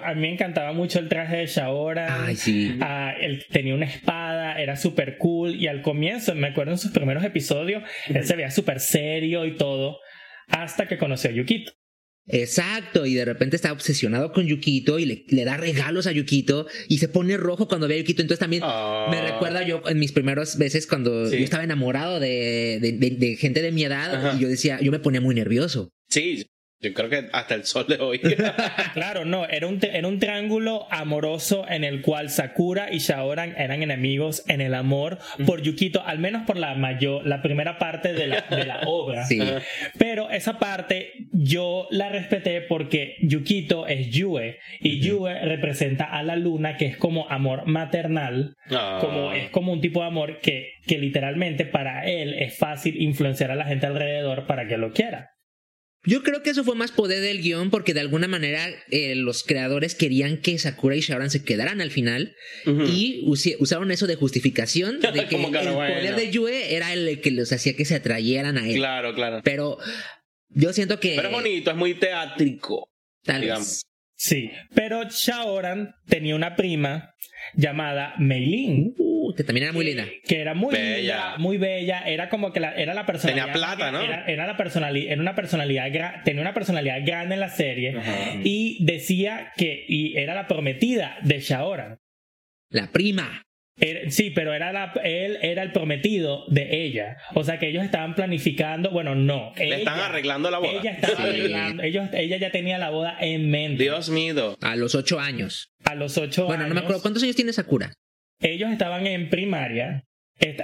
[SPEAKER 3] A mí me encantaba mucho el traje de Shaoran.
[SPEAKER 2] Ay, sí.
[SPEAKER 3] Ah, él tenía una espada, era súper cool. Y al comienzo, me acuerdo en sus primeros episodios, él se veía súper serio y todo. Hasta que conoció a Yukito.
[SPEAKER 2] Exacto, y de repente está obsesionado con Yukito y le, le da regalos a Yukito y se pone rojo cuando ve a Yukito. Entonces también
[SPEAKER 1] Ah.
[SPEAKER 2] me recuerda yo en mis primeras veces cuando
[SPEAKER 1] Sí.
[SPEAKER 2] yo estaba enamorado de, de- de- de gente de mi edad
[SPEAKER 1] Ajá.
[SPEAKER 2] y yo decía, yo me ponía muy nervioso.
[SPEAKER 1] Sí, yo creo que hasta el sol de hoy.
[SPEAKER 3] Claro, no, era un, era un triángulo amoroso en el cual Sakura y Shaoran eran enemigos en el amor por Yukito, al menos por la mayor, la primera parte de la, de la obra.
[SPEAKER 2] Sí.
[SPEAKER 3] Pero esa parte yo la respeté porque Yukito es Yue y Yue representa a la luna que es como amor maternal,
[SPEAKER 1] Ah.
[SPEAKER 3] como es como un tipo de amor que, que literalmente para él es fácil influenciar a la gente alrededor para que lo quiera.
[SPEAKER 2] Yo creo que eso fue más poder del guion porque de alguna manera eh, los creadores querían que Sakura y Shaoran se quedaran al final y usaron eso de justificación de que el
[SPEAKER 1] bueno.
[SPEAKER 2] poder de Yue era el que los hacía que se atrayeran a él.
[SPEAKER 1] Claro, claro.
[SPEAKER 2] Pero yo siento que
[SPEAKER 1] Pero es bonito, es muy teátrico.
[SPEAKER 2] tal
[SPEAKER 1] digamos.
[SPEAKER 2] vez
[SPEAKER 3] Sí, pero Shaoran tenía una prima llamada Meilin.
[SPEAKER 2] Uh, que también era muy linda.
[SPEAKER 3] Que era muy
[SPEAKER 1] Bella.
[SPEAKER 3] linda, muy bella. Era como que la, era la personalidad.
[SPEAKER 1] Tenía plata, ¿no?
[SPEAKER 3] Era, era la personalidad, era una personalidad, tenía una personalidad grande en la serie. Y decía que y era la prometida de Shaoran.
[SPEAKER 2] La prima.
[SPEAKER 3] Era- sí, pero era la, él era el prometido de ella. O sea que ellos estaban planificando. Bueno, no.
[SPEAKER 1] Le están
[SPEAKER 3] ella-
[SPEAKER 1] arreglando la boda.
[SPEAKER 3] Ella estaba
[SPEAKER 2] Sí.
[SPEAKER 3] arreglando. Ellos, ella ya tenía la boda en mente.
[SPEAKER 1] Dios mío.
[SPEAKER 2] A los ocho años.
[SPEAKER 3] A los ocho
[SPEAKER 2] Bueno, no me
[SPEAKER 3] años,
[SPEAKER 2] acuerdo. ¿Cuántos años tiene Sakura?
[SPEAKER 3] Ellos estaban en primaria.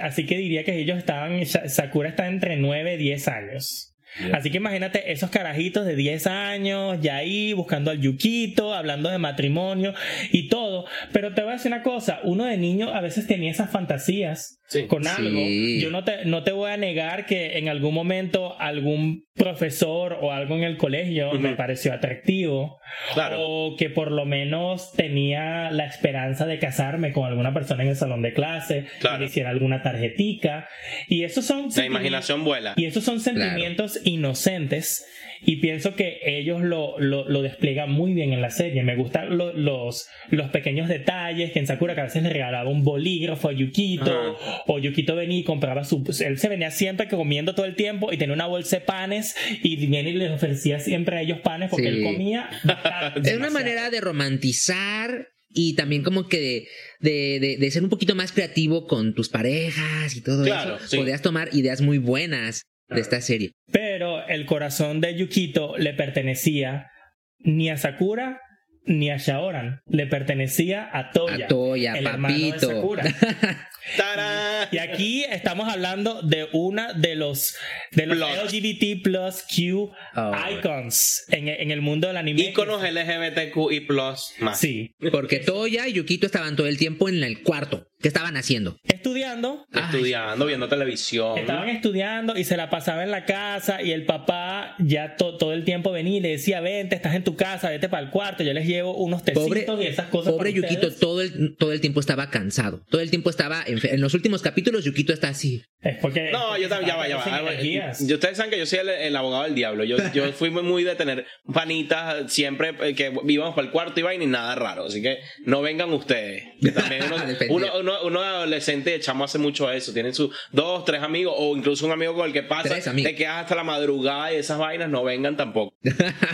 [SPEAKER 3] Así que diría que ellos estaban. Sa- Sakura está entre 9 y 10 años. Así que imagínate esos carajitos de 10 años, ya ahí buscando al Yukito, hablando de matrimonio y todo. Pero te voy a decir una cosa: uno de niño a veces tenía esas fantasías
[SPEAKER 1] Sí.
[SPEAKER 3] con
[SPEAKER 2] Sí.
[SPEAKER 3] algo. Yo no te, no te voy a negar que en algún momento algún profesor o algo en el colegio me
[SPEAKER 1] Ujú.
[SPEAKER 3] pareció atractivo.
[SPEAKER 1] Claro.
[SPEAKER 3] O que por lo menos tenía la esperanza de casarme con alguna persona en el salón de clase,
[SPEAKER 1] Claro.
[SPEAKER 3] que hiciera alguna tarjetica. Y esos son
[SPEAKER 1] La imaginación vuela.
[SPEAKER 3] Y esos son sentimientos inocentes. Y pienso que ellos lo, lo, lo despliegan muy bien en la serie. Me gustan lo- los, los pequeños detalles que en Sakura que a veces le regalaba un bolígrafo a Yukito. O Yukito venía y compraba su... Él se venía siempre comiendo todo el tiempo y tenía una bolsa de panes y viene y les ofrecía siempre a ellos panes porque
[SPEAKER 2] Sí.
[SPEAKER 3] él comía. bastante,
[SPEAKER 2] Es una manera de romantizar y también como que de, de, de- de ser un poquito más creativo con tus parejas y todo
[SPEAKER 1] Claro,
[SPEAKER 2] eso.
[SPEAKER 1] sí.
[SPEAKER 2] Podrías tomar ideas muy buenas de esta serie.
[SPEAKER 3] Pero el corazón de Yukito le pertenecía ni a Sakura ni a Shaoran. Le pertenecía a Toya.
[SPEAKER 2] A Toya,
[SPEAKER 3] el hermano de
[SPEAKER 2] papito.
[SPEAKER 3] Sakura.
[SPEAKER 1] ¡Tarán!
[SPEAKER 3] Y aquí estamos hablando de una de los de los
[SPEAKER 1] Plus.
[SPEAKER 3] LGBT plus Q
[SPEAKER 2] Oh.
[SPEAKER 3] icons en, en el mundo del anime.
[SPEAKER 1] Íconos LGBTQ y plus más.
[SPEAKER 3] Sí.
[SPEAKER 2] Porque Toya y Yukito estaban todo el tiempo en el cuarto. ¿Qué estaban haciendo?
[SPEAKER 3] Estudiando.
[SPEAKER 1] Estudiando, viendo televisión.
[SPEAKER 3] Estaban estudiando y se la pasaba en la casa y el papá ya to- todo el tiempo venía y le decía, vente, estás en tu casa, vete para el cuarto, yo les llevo unos tecitos
[SPEAKER 2] Pobre,
[SPEAKER 3] y esas cosas.
[SPEAKER 2] pobre
[SPEAKER 3] para
[SPEAKER 2] Yukito
[SPEAKER 3] ustedes".
[SPEAKER 2] todo el, todo el tiempo estaba cansado. Todo el tiempo estaba... enfer- En los últimos capítulos Yukito está así.
[SPEAKER 3] Es porque...
[SPEAKER 1] No, yo también, ya va, ya va. Ah, yo- Ustedes saben que yo soy el, el abogado del diablo. Yo, yo fui muy, muy de tener panitas siempre eh, que íbamos para el cuarto y vaina y nada raro. Así que no vengan ustedes. Que también uno, uno, uno, uno adolescente de chamo hace mucho eso. Tienen sus dos, tres amigos o incluso un amigo con el que pasa. Te quedas hasta la madrugada y esas vainas no vengan tampoco.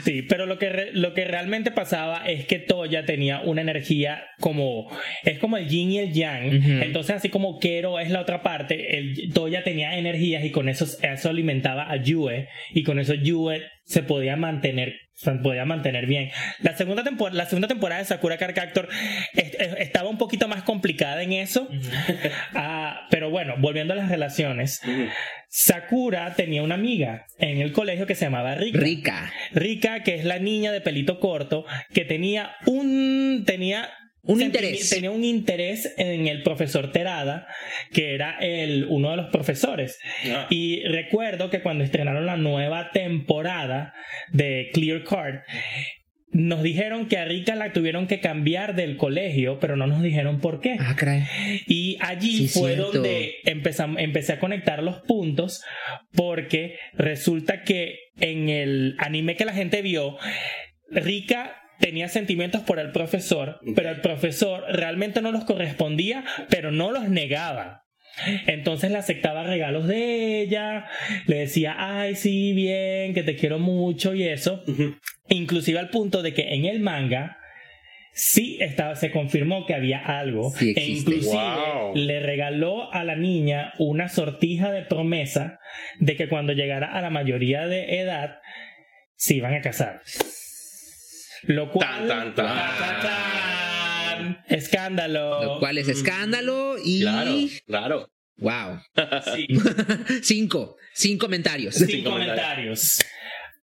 [SPEAKER 3] Sí, pero lo que, re- lo que realmente pasaba es que Toya tenía una energía como. Es como el yin y el yang. Entonces, así como Kero es la otra parte, el, Toya tenía energías y con eso, eso alimentaba a Yue. Y con eso Yue se podía mantener. Se podía mantener bien. La segunda, temporada, la segunda temporada de Sakura Card Captor est- est- estaba un poquito más complicada en eso. Ah, pero bueno, volviendo a las relaciones. Sakura tenía una amiga en el colegio que se llamaba Rika.
[SPEAKER 2] Rica.
[SPEAKER 3] Rika, que es la niña de pelito corto, que tenía un tenía
[SPEAKER 2] Un interés.
[SPEAKER 3] tenía un interés en el profesor Terada, que era el uno de los profesores.
[SPEAKER 1] Ah.
[SPEAKER 3] Y recuerdo que cuando estrenaron la nueva temporada de Clear Card nos dijeron que a Rika la tuvieron que cambiar del colegio, pero no nos dijeron por qué.
[SPEAKER 2] Ah, caray.
[SPEAKER 3] Y allí
[SPEAKER 2] Sí,
[SPEAKER 3] fue
[SPEAKER 2] cierto.
[SPEAKER 3] donde empezam- empecé a conectar los puntos porque resulta que en el anime que la gente vio, Rika tenía sentimientos por el profesor, pero el profesor realmente no los correspondía, pero no los negaba. Entonces le aceptaba regalos de ella, le decía, ay, sí, bien, que te quiero mucho y eso. Inclusive al punto de que en el manga sí estaba, se confirmó que había algo.
[SPEAKER 2] Sí
[SPEAKER 3] e inclusive
[SPEAKER 1] Wow.
[SPEAKER 3] le regaló a la niña una sortija de promesa de que cuando llegara a la mayoría de edad se iban a casar. Lo cual...
[SPEAKER 1] Tan, tan, tan.
[SPEAKER 3] tan, tan, Escándalo.
[SPEAKER 2] Lo cual es escándalo y...
[SPEAKER 1] Claro, claro.
[SPEAKER 2] Wow.
[SPEAKER 3] Sí.
[SPEAKER 2] Cinco. Cinco comentarios.
[SPEAKER 3] sin
[SPEAKER 1] Sin
[SPEAKER 3] comentarios.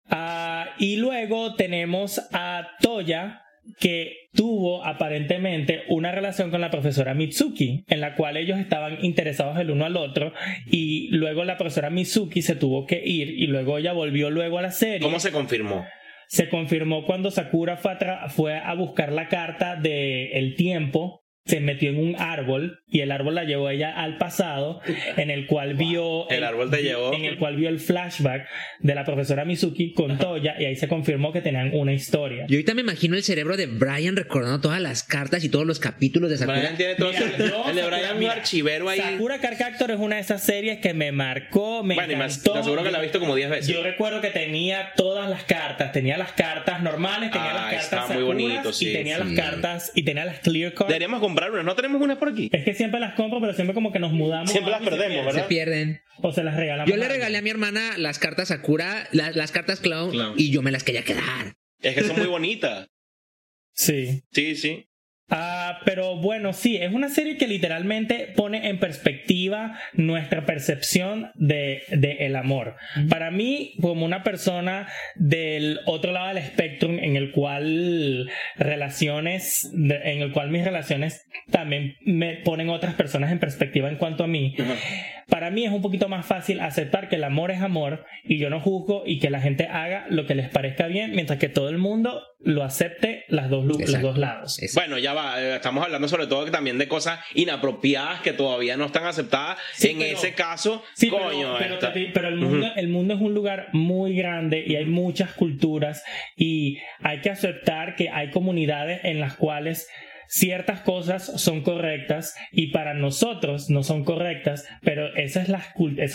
[SPEAKER 3] Ah, y luego tenemos a Toya que tuvo aparentemente una relación con la profesora Mitsuki en la cual ellos estaban interesados el uno al otro y luego la profesora Mitsuki se tuvo que ir y luego ella volvió luego a la serie
[SPEAKER 1] ¿Cómo se confirmó?
[SPEAKER 3] Se confirmó cuando Sakura fue a, fue a buscar la carta de el tiempo se metió en un árbol y el árbol la llevó ella al pasado en el cual vio
[SPEAKER 1] El árbol te llevó.
[SPEAKER 3] en el cual vio el flashback de la profesora Mizuki con Toya y ahí se confirmó que tenían una historia.
[SPEAKER 2] Yo ahorita me imagino el cerebro de Brian recordando todas las cartas y todos los capítulos de Sakura.
[SPEAKER 1] Brian tiene todo
[SPEAKER 3] Mira, yo,
[SPEAKER 1] el de
[SPEAKER 3] Sakura,
[SPEAKER 1] Brian
[SPEAKER 3] mira,
[SPEAKER 1] archivero ahí.
[SPEAKER 3] Sakura Card Captor es una de esas series que me marcó, me
[SPEAKER 1] Bueno, y
[SPEAKER 3] encantó.
[SPEAKER 1] te aseguro que la he visto como 10 veces.
[SPEAKER 3] Yo recuerdo que tenía todas las cartas, tenía las cartas normales, tenía
[SPEAKER 1] Ah,
[SPEAKER 3] las cartas
[SPEAKER 1] está muy bonito, sí.
[SPEAKER 3] y tenía
[SPEAKER 2] Sí.
[SPEAKER 3] las cartas y tenía las clear cards.
[SPEAKER 1] Deberíamos comprar unas. ¿No tenemos unas por aquí?
[SPEAKER 3] Es que siempre las compro, pero siempre como que nos mudamos.
[SPEAKER 1] Siempre las
[SPEAKER 3] algo y se
[SPEAKER 1] perdemos,
[SPEAKER 3] pierden.
[SPEAKER 2] Se
[SPEAKER 1] ¿verdad?
[SPEAKER 2] pierden.
[SPEAKER 3] O se las regalamos.
[SPEAKER 2] Yo le regalé a mi hermana las cartas Sakura, la- las cartas Clown,
[SPEAKER 1] Clown.
[SPEAKER 2] y yo me las quería quedar.
[SPEAKER 1] Es que son muy bonitas.
[SPEAKER 3] Sí.
[SPEAKER 1] Sí, sí.
[SPEAKER 3] Ah, pero bueno, sí, es una serie que literalmente pone en perspectiva nuestra percepción de, de el amor. Para mí, como una persona del otro lado del espectro, en el cual relaciones, en el cual mis relaciones también me ponen otras personas en perspectiva en cuanto a mí, para mí es un poquito más fácil aceptar que el amor es amor y yo no juzgo y que la gente haga lo que les parezca bien, mientras que todo el mundo lo acepte las dos, lu- los
[SPEAKER 2] Exacto.
[SPEAKER 3] dos lados.
[SPEAKER 2] Es-
[SPEAKER 1] Bueno, ya va. eh, Estamos hablando sobre todo que también de cosas inapropiadas que todavía no están aceptadas.
[SPEAKER 3] Sí,
[SPEAKER 1] en
[SPEAKER 3] pero-
[SPEAKER 1] ese caso,
[SPEAKER 3] Sí, pero-
[SPEAKER 1] coño.
[SPEAKER 3] pero, te- pero el, mundo, el mundo es un lugar muy grande y hay muchas culturas y hay que aceptar que hay comunidades en las cuales ciertas cosas son correctas y para nosotros no son correctas, pero esas,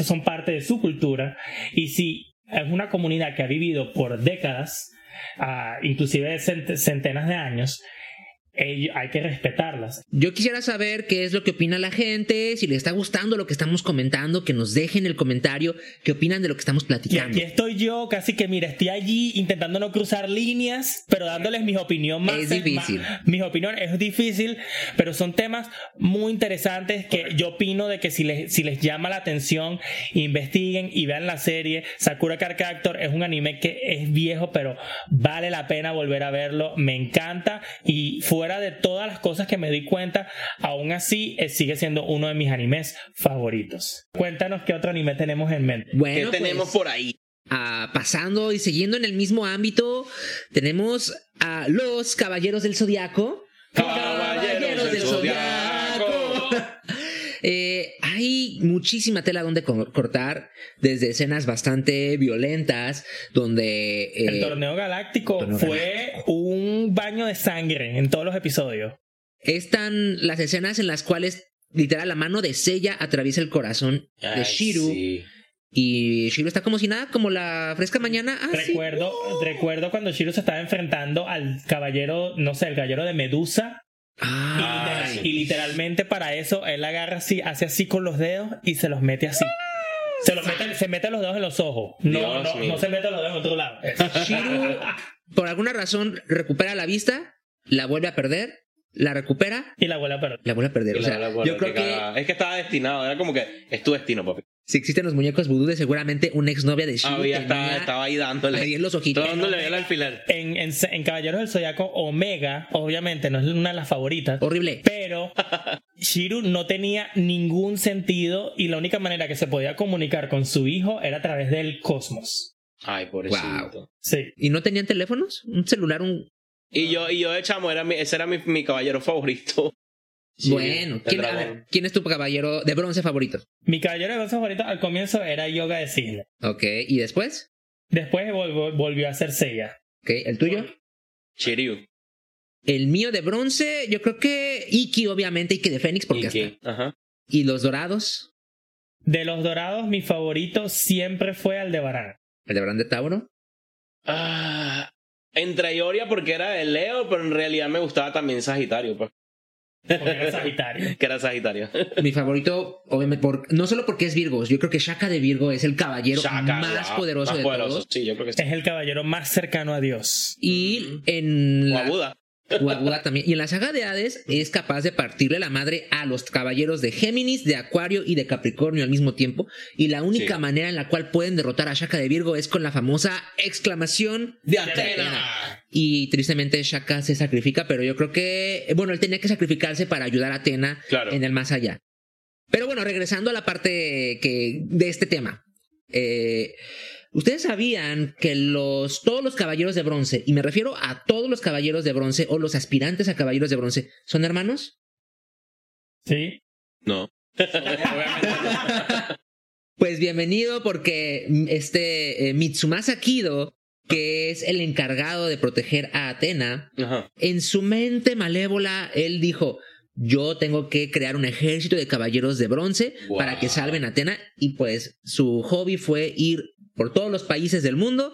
[SPEAKER 3] son parte de su cultura. Y si es una comunidad que ha vivido por décadas, ah, inclusive cent- centenas de años, hay que respetarlas.
[SPEAKER 2] Yo quisiera saber qué es lo que opina la gente, si les está gustando lo que estamos comentando, que nos dejen el comentario qué opinan de lo que estamos
[SPEAKER 3] Y
[SPEAKER 2] platicando.
[SPEAKER 3] aquí estoy yo, casi que mira, estoy allí intentando no cruzar líneas, pero dándoles mis opiniones más.
[SPEAKER 2] Es difícil.
[SPEAKER 3] más- mis opiniones es difícil, pero son temas muy interesantes que yo opino de que si les, si les llama la atención, investiguen y vean la serie. Sakura Card Captor es un anime que es viejo, pero vale la pena volver a verlo. Me encanta y fuera de todas las cosas que me di cuenta, aún así eh, sigue siendo uno de mis animes favoritos. Cuéntanos qué otro anime tenemos en mente.
[SPEAKER 1] ¿Qué
[SPEAKER 2] Bueno,
[SPEAKER 1] tenemos
[SPEAKER 2] pues,
[SPEAKER 1] por ahí?
[SPEAKER 2] ah, pasando y siguiendo en el mismo ámbito, tenemos a los Caballeros del Zodiaco.
[SPEAKER 1] Caballeros del Zodiaco.
[SPEAKER 2] Hay muchísima tela donde co- cortar, desde escenas bastante violentas, donde... eh,
[SPEAKER 3] El torneo galáctico
[SPEAKER 2] torneo
[SPEAKER 3] fue un baño de sangre en todos los episodios.
[SPEAKER 2] están las escenas en las cuales literal la mano de Seiya atraviesa el corazón de Shiru
[SPEAKER 1] sí.
[SPEAKER 2] y Shiru está como si nada, como la fresca mañana. Ah, sí.
[SPEAKER 3] recuerdo, recuerdo cuando Shiro se estaba enfrentando al caballero, no sé, el caballero de Medusa. Y, literal- y literalmente para eso él agarra así, hace así con los dedos y se los mete así. Se, los mete, se mete los dedos en los ojos. No, no, no se mete los dedos en otro lado.
[SPEAKER 2] Shiru, por alguna razón, recupera la vista, la vuelve a perder, la recupera,
[SPEAKER 3] Y la abuela, pero
[SPEAKER 2] la vuelve a perder. O
[SPEAKER 1] la-
[SPEAKER 2] sea,
[SPEAKER 1] la- bueno,
[SPEAKER 2] yo creo que.
[SPEAKER 1] Es que estaba destinado, era como que es tu destino, papi.
[SPEAKER 2] Si existen los muñecos vudú, de seguramente una exnovia de Shiru
[SPEAKER 1] Había,
[SPEAKER 2] tenía
[SPEAKER 1] estaba, estaba ahí dándole.
[SPEAKER 2] ahí en los ojitos.
[SPEAKER 1] Todo el mundo le veía el alfiler.
[SPEAKER 3] en, en, en Caballeros del Zodiaco, Omega, obviamente, no es una de las favoritas.
[SPEAKER 2] Horrible.
[SPEAKER 3] Pero Shiru no tenía ningún sentido y la única manera que se podía comunicar con su hijo era a través del cosmos.
[SPEAKER 1] Ay, pobrecito.
[SPEAKER 2] Wow.
[SPEAKER 3] Sí.
[SPEAKER 2] ¿Y no tenían teléfonos? ¿Un celular? un
[SPEAKER 1] Y yo, y yo de chamo, era mi- ese era mi, mi caballero favorito. Sí,
[SPEAKER 2] Bueno, ¿quién, a
[SPEAKER 1] dragón.
[SPEAKER 2] ver, ¿quién es tu caballero de bronce favorito?
[SPEAKER 3] Mi caballero de bronce favorito al comienzo era Yoga de Cisne.
[SPEAKER 2] Ok, ¿y después?
[SPEAKER 3] Después vol- vol- volvió a ser Seiya.
[SPEAKER 2] Ok, ¿el tuyo?
[SPEAKER 1] Shiryu.
[SPEAKER 2] El mío de bronce, yo creo que Iki, obviamente, Iki de Fénix, porque
[SPEAKER 1] Iki.
[SPEAKER 2] hasta-
[SPEAKER 1] Ajá.
[SPEAKER 2] Y los dorados,
[SPEAKER 3] De los dorados, mi favorito siempre fue Aldebarán.
[SPEAKER 2] el de Brand de Tauro.
[SPEAKER 1] Ah, entre Ioria porque era de Leo, pero en realidad me gustaba también Sagitario, pues.
[SPEAKER 3] Porque era Sagitario.
[SPEAKER 1] Que era Sagitario.
[SPEAKER 2] Mi favorito, obviamente, por, no solo porque es Virgo, yo creo que Shaka de Virgo es el caballero
[SPEAKER 1] Shaka,
[SPEAKER 2] más
[SPEAKER 1] wow,
[SPEAKER 2] poderoso
[SPEAKER 1] más
[SPEAKER 2] de
[SPEAKER 1] poderoso.
[SPEAKER 2] todos.
[SPEAKER 1] Sí, yo creo que sí.
[SPEAKER 3] Es el caballero más cercano a Dios.
[SPEAKER 2] Y en
[SPEAKER 1] O
[SPEAKER 2] la,
[SPEAKER 1] a Buda.
[SPEAKER 2] También. Y en la saga de Hades es capaz de partirle la madre a los caballeros de Géminis, de Acuario y de Capricornio al mismo tiempo. Y la única
[SPEAKER 1] Sí.
[SPEAKER 2] manera en la cual pueden derrotar a Shaka de Virgo es con la famosa exclamación
[SPEAKER 1] De
[SPEAKER 2] Atena. Y tristemente Shaka se sacrifica, pero yo creo que, bueno, él tenía que sacrificarse para ayudar a Atena
[SPEAKER 1] Claro.
[SPEAKER 2] en el más allá. Pero bueno, regresando a la parte que, de este tema. Eh, Ustedes sabían que los, todos los caballeros de bronce, y me refiero a todos los caballeros de bronce o los aspirantes a caballeros de bronce, son hermanos.
[SPEAKER 3] Sí.
[SPEAKER 1] No.
[SPEAKER 2] Pues bienvenido porque este eh, Mitsumasa Kido, que es el encargado de proteger a Atena,
[SPEAKER 1] Ajá.
[SPEAKER 2] en su mente malévola, él dijo, yo tengo que crear un ejército de caballeros de bronce
[SPEAKER 1] Wow.
[SPEAKER 2] para que salven a Atena y pues su hobby fue ir por todos los países del mundo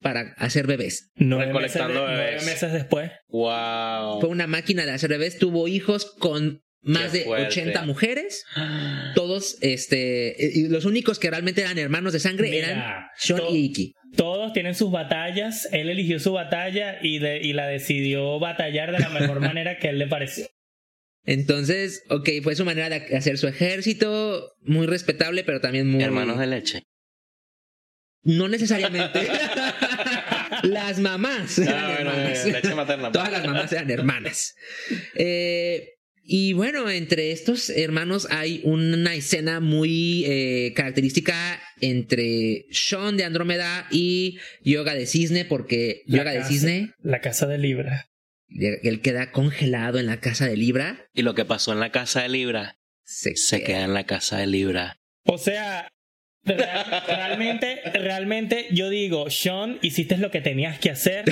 [SPEAKER 2] para hacer bebés.
[SPEAKER 3] Nueve meses, de-
[SPEAKER 1] Recolectando
[SPEAKER 3] nueve meses después.
[SPEAKER 1] Wow.
[SPEAKER 2] Fue una máquina de hacer bebés, tuvo hijos con más
[SPEAKER 1] Qué
[SPEAKER 2] de
[SPEAKER 1] fuerte.
[SPEAKER 2] 80 mujeres, todos, este, y los únicos que realmente eran hermanos de sangre
[SPEAKER 3] Mira,
[SPEAKER 2] eran Sean y Iki.
[SPEAKER 3] Todos tienen sus batallas. Él eligió su batalla y, de- y la decidió batallar de la mejor manera que a él le pareció.
[SPEAKER 2] Entonces, ok, fue su manera de hacer su ejército, muy respetable, pero también muy...
[SPEAKER 1] Hermanos de leche.
[SPEAKER 2] No necesariamente. las mamás eran
[SPEAKER 1] Ah, bueno,
[SPEAKER 2] hermanas.
[SPEAKER 1] leche materna.
[SPEAKER 2] Todas las mamás eran hermanas. Eh, y bueno, entre estos hermanos hay una escena muy eh, característica entre Sean de Andrómeda y Yoga de Cisne, porque
[SPEAKER 3] La
[SPEAKER 2] Yoga de Cisne,
[SPEAKER 3] La casa de Libra.
[SPEAKER 2] él queda congelado en la casa de Libra.
[SPEAKER 1] Y lo que pasó en la casa de Libra
[SPEAKER 2] Se,
[SPEAKER 1] se queda en la casa de Libra.
[SPEAKER 3] O sea, real- realmente, realmente yo digo, Sean, hiciste lo que tenías que hacer.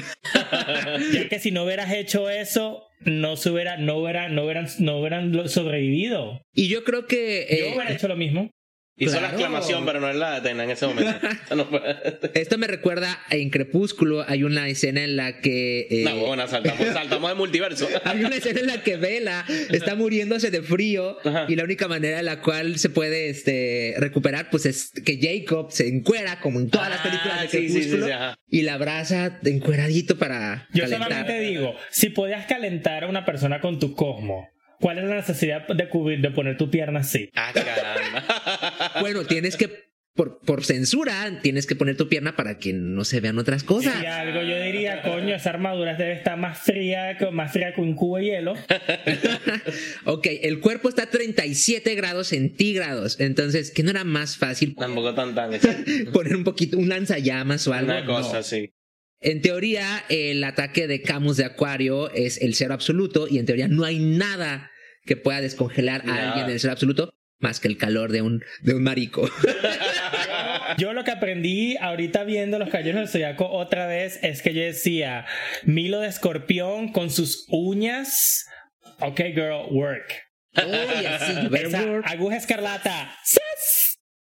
[SPEAKER 3] ya que si no hubieras hecho eso, no se hubiera, no hubiera, no hubieran, no hubieran sobrevivido.
[SPEAKER 2] Y yo creo que
[SPEAKER 3] Yo
[SPEAKER 2] eh,
[SPEAKER 3] hubiera hecho lo mismo.
[SPEAKER 1] Hizo la
[SPEAKER 2] Claro.
[SPEAKER 1] exclamación, pero no es la de Atena en ese momento.
[SPEAKER 2] Esto me recuerda en Crepúsculo hay una escena en la que eh,
[SPEAKER 1] No, bueno, saltamos, saltamos de multiverso.
[SPEAKER 2] Hay una escena en la que Vela está muriéndose de frío
[SPEAKER 1] Ajá.
[SPEAKER 2] y la única manera en la cual se puede este, recuperar pues es que Jacob se encuera como en todas las películas de
[SPEAKER 1] Ah, sí, sí, sí,
[SPEAKER 2] Crepúsculo
[SPEAKER 1] sí, ajá.
[SPEAKER 2] y la abraza encueradito para
[SPEAKER 3] Yo
[SPEAKER 2] calentar.
[SPEAKER 3] solamente digo, si podías calentar a una persona con tu cosmo, ¿cuál es la necesidad de, cubrir, de poner tu pierna así?
[SPEAKER 1] Ah, caramba.
[SPEAKER 2] Bueno, tienes que por, por censura tienes que poner tu pierna para que no se vean otras cosas.
[SPEAKER 3] Y algo yo diría, coño, esa armadura debe estar más fría, que- más fría que un cubo de hielo.
[SPEAKER 2] ok, el cuerpo está a 37 grados centígrados, entonces que no era más fácil
[SPEAKER 1] Tampoco tan tan.
[SPEAKER 2] poner un poquito un lanzallamas o algo.
[SPEAKER 1] Una cosa
[SPEAKER 2] No.
[SPEAKER 1] así.
[SPEAKER 2] En teoría, el ataque de Camus de Acuario es el cero absoluto y en teoría no hay nada que pueda descongelar a alguien del cero absoluto más que el calor de un, de un marico.
[SPEAKER 3] Yo lo que aprendí ahorita viendo los Caballeros del Zodiaco otra vez es que yo decía, Milo de Escorpión con sus uñas. Ok, girl, work.
[SPEAKER 2] Oye, sí, better
[SPEAKER 3] Esa
[SPEAKER 2] work.
[SPEAKER 3] aguja escarlata. ¡zas!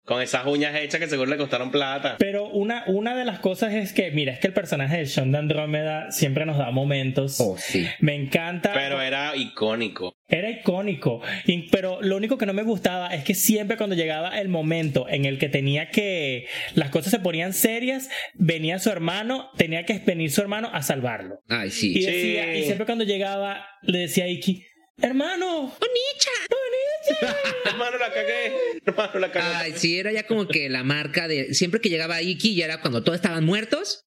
[SPEAKER 1] Con esas uñas hechas que seguro le costaron plata.
[SPEAKER 3] Pero una, una de las cosas es que, mira, es que el personaje de Sean de Andrómeda siempre nos da momentos.
[SPEAKER 2] Oh, sí.
[SPEAKER 3] Me encanta.
[SPEAKER 1] Pero era icónico.
[SPEAKER 3] Era icónico, y- pero lo único que no me gustaba es que siempre cuando llegaba el momento en el que tenía que las cosas se ponían serias, venía su hermano, tenía que venir su hermano a salvarlo.
[SPEAKER 2] Ay,
[SPEAKER 3] Y,
[SPEAKER 2] sí.
[SPEAKER 3] y siempre cuando llegaba le decía a Iki, hermano,
[SPEAKER 1] Hermano, la cagué. Hermano, la cagué.
[SPEAKER 2] Ay, sí, era ya como que la marca de. Siempre que llegaba Iki, ya era cuando todos estaban muertos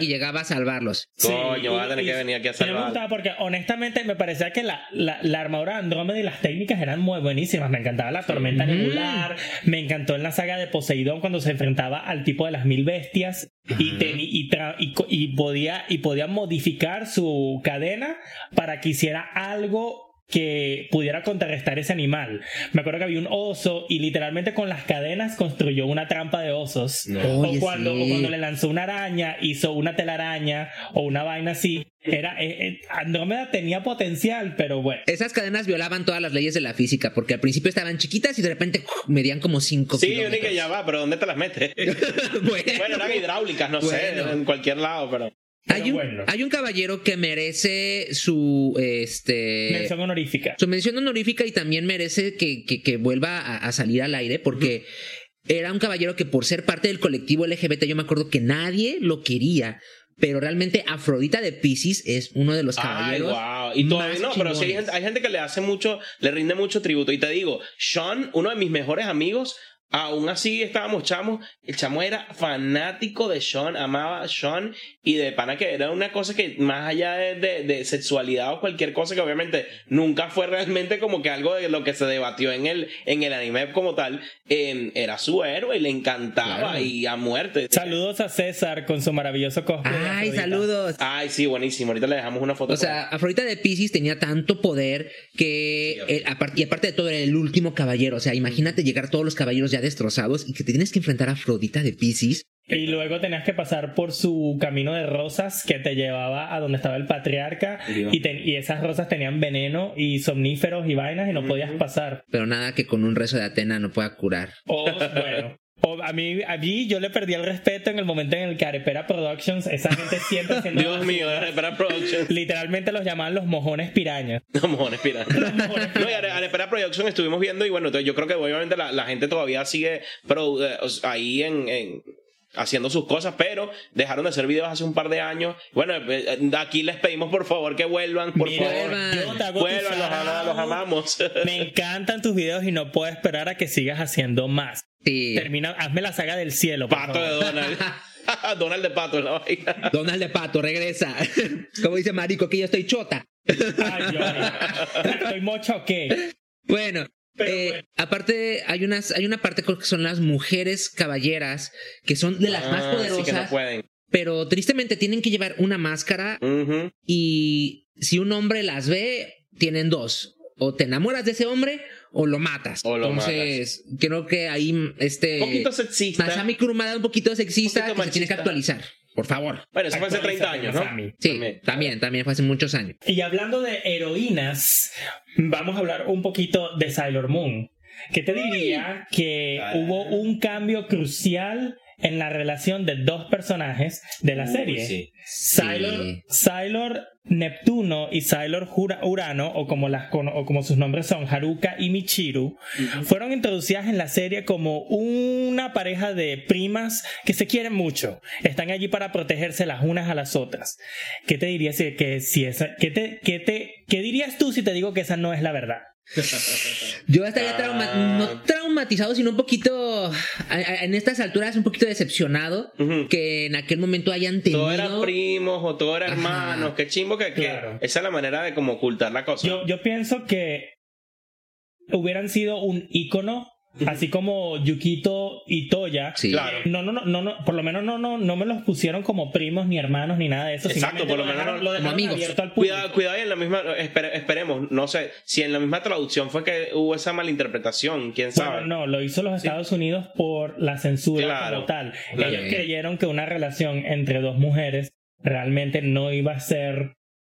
[SPEAKER 2] y llegaba a salvarlos.
[SPEAKER 1] Coño,
[SPEAKER 3] Sí,
[SPEAKER 1] vas a tener que venir aquí a
[SPEAKER 3] y me
[SPEAKER 1] salvar.
[SPEAKER 3] gustaba porque honestamente me parecía que la, la, la armadura de Andrómeda y las técnicas eran muy buenísimas. Me encantaba la tormenta
[SPEAKER 2] Ujú.
[SPEAKER 3] nebular, me encantó en la saga de Poseidón cuando se enfrentaba al tipo de las mil bestias y, teni- y, tra- y co- y podía, y podía modificar su cadena para que hiciera algo que pudiera contrarrestar ese animal. Me acuerdo que había un oso y literalmente con las cadenas construyó una trampa de osos. O, cuando,
[SPEAKER 2] sí.
[SPEAKER 3] o cuando le lanzó una araña, hizo una telaraña o una vaina así. Era, eh, eh, Andrómeda tenía potencial, pero bueno.
[SPEAKER 2] Esas cadenas violaban todas las leyes de la física, porque al principio estaban chiquitas y de repente medían como 5
[SPEAKER 1] Sí, yo ni que ya va, pero ¿dónde te las metes? bueno, eran hidráulicas, no sé,
[SPEAKER 2] Bueno.
[SPEAKER 1] en cualquier lado, pero.
[SPEAKER 2] Hay un,
[SPEAKER 3] bueno.
[SPEAKER 2] hay un caballero que merece su este
[SPEAKER 3] Mención honorífica.
[SPEAKER 2] su mención honorífica y también merece que, que- que vuelva a, a salir al aire porque era un caballero que por ser parte del colectivo LGBT yo me acuerdo que nadie lo quería. Pero realmente Afrodita de Pisces es uno de los
[SPEAKER 1] Ay,
[SPEAKER 2] caballeros.
[SPEAKER 1] wow. Y todavía no, pero sí hay hay gente que le hace mucho, le rinde mucho tributo. Y te digo, Sean, uno de mis mejores amigos, aún así estábamos chamos. El chamo era fanático de Sean, amaba a Sean y de pana que era una cosa que más allá de, de- de sexualidad o cualquier cosa que obviamente nunca fue realmente como que algo de lo que se debatió en el, en el anime como tal, eh, era su héroe y le encantaba
[SPEAKER 2] Claro.
[SPEAKER 1] y a muerte.
[SPEAKER 3] Saludos a César con su maravilloso cosplay.
[SPEAKER 2] Ay,
[SPEAKER 3] Afrodita.
[SPEAKER 2] saludos.
[SPEAKER 1] Ay, sí, buenísimo. Ahorita le dejamos una foto.
[SPEAKER 2] O sea, Afrodita de Pisces tenía tanto poder que,
[SPEAKER 1] Sí,
[SPEAKER 2] el- apar- y aparte de todo, era el último caballero. O sea, imagínate llegar todos los caballeros ya destrozados y que te tienes que enfrentar a Afrodita de Pisces.
[SPEAKER 3] Y luego tenías que pasar por su camino de rosas que te llevaba a donde estaba el patriarca y, te- y esas rosas tenían veneno y somníferos y vainas y no podías pasar.
[SPEAKER 2] Pero nada que con un rezo de Atena no pueda curar.
[SPEAKER 3] O, bueno, a mí, a mí yo le perdí el respeto en el momento en el que Arepera Productions, esa gente siempre haciendo...
[SPEAKER 1] Dios mío, Arepera Productions.
[SPEAKER 3] Literalmente los llamaban los mojones pirañas.
[SPEAKER 1] No, mojones piratas. No, y Are- Arepera Production estuvimos viendo y bueno, entonces yo creo que obviamente la, la gente todavía sigue eh, ahí en, en- haciendo sus cosas, pero dejaron de hacer videos hace un par de años. Bueno, eh, aquí les pedimos por favor que vuelvan, por
[SPEAKER 3] Mira,
[SPEAKER 1] favor.
[SPEAKER 2] Vuelvan.
[SPEAKER 1] los, ama-
[SPEAKER 3] shout-out.
[SPEAKER 1] los amamos.
[SPEAKER 3] Me encantan tus videos y no puedo esperar a que sigas haciendo más.
[SPEAKER 2] Sí.
[SPEAKER 3] Termina, hazme la saga del cielo. por
[SPEAKER 1] Pato de. Donald. Donald de Pato la vaina.
[SPEAKER 2] Donald de Pato, regresa. Como dice Marico, que yo estoy chota.
[SPEAKER 3] Ay, Johnny. Estoy mocho que.
[SPEAKER 2] Bueno, eh,
[SPEAKER 3] bueno.
[SPEAKER 2] aparte hay unas hay una parte que son las mujeres caballeras que son de las más
[SPEAKER 1] Ah, sí
[SPEAKER 2] poderosas,
[SPEAKER 1] que no pueden.
[SPEAKER 2] pero tristemente tienen que llevar una máscara y si un hombre las ve tienen dos, o te enamoras de ese hombre o lo matas.
[SPEAKER 1] O lo
[SPEAKER 2] Entonces, creo que ahí este
[SPEAKER 1] Un poquito sexista.
[SPEAKER 2] Masami Kurumada un poquito sexista
[SPEAKER 1] Un poquito
[SPEAKER 2] que se tiene que actualizar, por favor.
[SPEAKER 1] Bueno, eso fue hace 30
[SPEAKER 3] Actualízate,
[SPEAKER 1] años, ¿no?
[SPEAKER 3] Masami.
[SPEAKER 2] Sí,
[SPEAKER 1] También.
[SPEAKER 2] también, también, fue hace muchos años.
[SPEAKER 3] Y hablando de heroínas, vamos a hablar un poquito de Sailor Moon. ¿Qué te diría que
[SPEAKER 1] Ay.
[SPEAKER 3] hubo un cambio crucial en la relación de dos personajes de la
[SPEAKER 1] Uy,
[SPEAKER 3] serie?
[SPEAKER 1] sí.
[SPEAKER 3] Sailor,
[SPEAKER 2] Sí.
[SPEAKER 3] Sailor Neptuno y Sailor Urano, o como, las, cono- o como sus nombres son, Haruka y Michiru, fueron introducidas en la serie como una pareja de primas que se quieren mucho. Están allí para protegerse las unas a las otras. ¿Qué te dirías si, que, si esa, qué te, qué te, qué dirías tú si te digo que esa no es la verdad?
[SPEAKER 2] Yo estaría
[SPEAKER 1] Ah.
[SPEAKER 2] trauma- no traumatizado, sino un poquito, a- a- en estas alturas, un poquito decepcionado que en aquel momento hayan tenido...
[SPEAKER 1] Todo eran primos o todo era
[SPEAKER 2] Ajá.
[SPEAKER 1] hermanos. Qué chimbo que, que
[SPEAKER 3] Claro.
[SPEAKER 1] esa es la manera de como ocultar la cosa.
[SPEAKER 3] Yo, yo pienso que hubieran sido un ícono, así como Yukito y Toya.
[SPEAKER 2] Sí.
[SPEAKER 1] Claro.
[SPEAKER 3] No, no, no, no, no, por lo menos no, no, no me los pusieron como primos ni hermanos ni nada de eso.
[SPEAKER 1] Exacto, por lo menos
[SPEAKER 3] dejaron-
[SPEAKER 1] no-
[SPEAKER 3] lo dejaron
[SPEAKER 2] como amigos.
[SPEAKER 3] abierto al público.
[SPEAKER 1] Cuidado, cuidado y en la misma, espere- esperemos, no sé, si en la misma traducción fue que hubo esa malinterpretación, quién sabe.
[SPEAKER 3] Bueno, no, lo hizo los Estados Unidos por la censura
[SPEAKER 1] Claro,
[SPEAKER 3] como tal.
[SPEAKER 1] claro.
[SPEAKER 3] Ellos creyeron que una relación entre dos mujeres realmente no iba a ser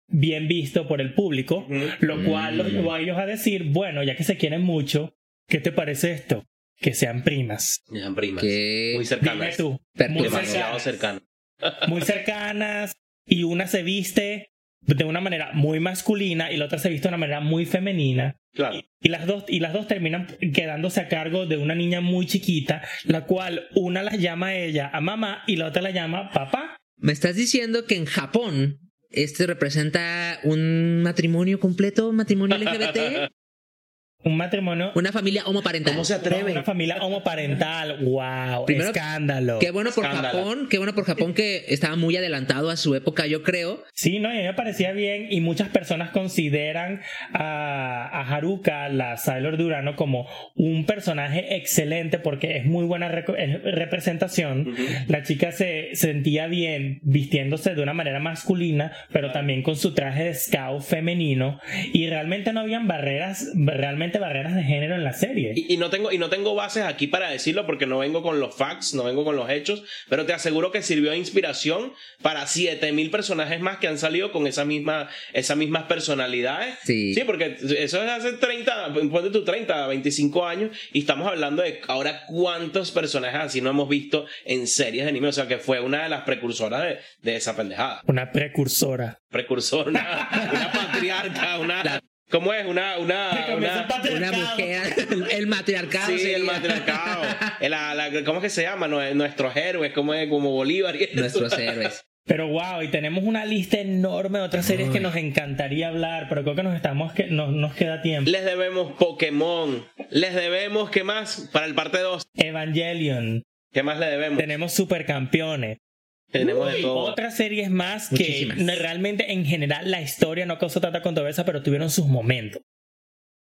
[SPEAKER 3] bien visto por el público, lo cual los llevó a ellos a decir, bueno, ya que se quieren mucho, ¿qué te parece esto? Que sean primas.
[SPEAKER 1] Eran primas. Muy
[SPEAKER 3] Dime
[SPEAKER 1] cercanas.
[SPEAKER 3] tú. Muy cercanas.
[SPEAKER 1] cercanas.
[SPEAKER 3] muy cercanas y una se viste de una manera muy masculina y la otra se viste de una manera muy femenina
[SPEAKER 1] Claro.
[SPEAKER 3] y las dos y las dos terminan quedándose a cargo de una niña muy chiquita la cual una la llama a ella a mamá y la otra la llama papá
[SPEAKER 2] Me estás diciendo que en Japón este representa un matrimonio completo, un matrimonio LGBT,
[SPEAKER 3] un matrimonio
[SPEAKER 2] una familia homoparental.
[SPEAKER 1] ¿Cómo se atreve?
[SPEAKER 3] una familia homoparental wow
[SPEAKER 2] Primero,
[SPEAKER 3] escándalo
[SPEAKER 2] Qué bueno por
[SPEAKER 1] Escándalo.
[SPEAKER 2] Japón, qué bueno por Japón que estaba muy adelantado a su época, yo creo.
[SPEAKER 3] Sí, no, y a mí me parecía bien y muchas personas consideran a, a Haruka, la Sailor de Urano, como un personaje excelente porque es muy buena eh, representación. La chica se sentía bien vistiéndose de una manera masculina, pero también con su traje de scout femenino y realmente no habían barreras, realmente barreras de género en la serie.
[SPEAKER 1] Y, y no tengo, y no tengo bases aquí para decirlo porque no vengo con los facts, no vengo con los hechos, pero te aseguro que sirvió de inspiración para 7000 personajes más que han salido con esa misma, esas mismas personalidades.
[SPEAKER 2] Sí.
[SPEAKER 1] Sí, porque eso es hace 30, ponte tú 30, 25 años y estamos hablando de ahora cuántos personajes así no hemos visto en series de anime, o sea que fue una de las precursoras de, de esa pendejada.
[SPEAKER 3] Una precursora.
[SPEAKER 1] Precursora, una, una patriarca, una... ¿Cómo es? Una... una, una
[SPEAKER 2] Una mujer, el matriarcado.
[SPEAKER 1] Sí, el
[SPEAKER 2] sería.
[SPEAKER 1] matriarcado. El- la- ¿Cómo es que se llama? Nue- Nuestros héroes, como es como Bolívar y.
[SPEAKER 2] Nuestros héroes.
[SPEAKER 3] Pero wow, y tenemos una lista enorme de otras series que nos encantaría hablar, pero creo que nos estamos que no nos queda tiempo.
[SPEAKER 1] Les debemos Pokémon. Les debemos, ¿qué más? Para el parte 2.
[SPEAKER 3] Evangelion.
[SPEAKER 1] ¿Qué más le debemos?
[SPEAKER 3] Tenemos Supercampeones.
[SPEAKER 1] Tenemos de todo.
[SPEAKER 3] Otras series más
[SPEAKER 2] Muchísimas.
[SPEAKER 3] que realmente en general la historia no causó tanta controversia, pero tuvieron sus momentos.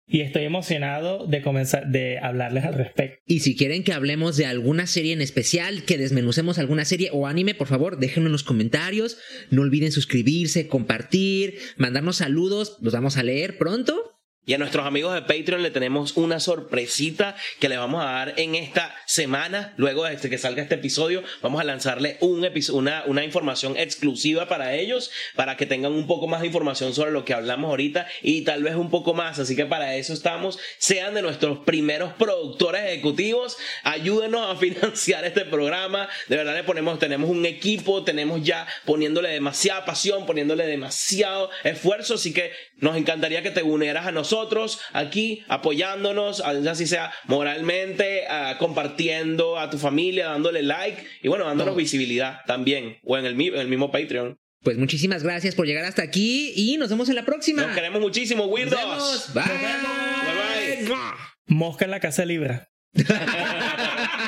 [SPEAKER 3] Y estoy emocionado de comenzar de hablarles al respecto.
[SPEAKER 2] Y si quieren que hablemos de alguna serie en especial, que desmenucemos alguna serie o anime, por favor, déjenlo en los comentarios. No olviden suscribirse, compartir, mandarnos saludos. Los vamos a leer pronto.
[SPEAKER 1] Y a nuestros amigos de Patreon le tenemos una sorpresita que les vamos a dar en esta semana. Luego de este que salga este episodio, vamos a lanzarle un una, una información exclusiva para ellos, para que tengan un poco más de información sobre lo que hablamos ahorita y tal vez un poco más. Así que para eso estamos. Sean de nuestros primeros productores ejecutivos. Ayúdenos a financiar este programa. De verdad le ponemos, tenemos un equipo, tenemos ya poniéndole demasiada pasión, poniéndole demasiado esfuerzo. Así que nos encantaría que te unieras a nosotros aquí apoyándonos, así sea moralmente, compartiendo a tu familia, dándole like y bueno, dándonos visibilidad también o en el, mi- en el mismo Patreon.
[SPEAKER 2] Pues muchísimas gracias por llegar hasta aquí y nos vemos en la próxima.
[SPEAKER 1] Nos queremos muchísimo,
[SPEAKER 2] Nos
[SPEAKER 1] Weirdos.
[SPEAKER 2] vemos. Bye.
[SPEAKER 1] Bye bye.
[SPEAKER 3] Mosca en la casa libra.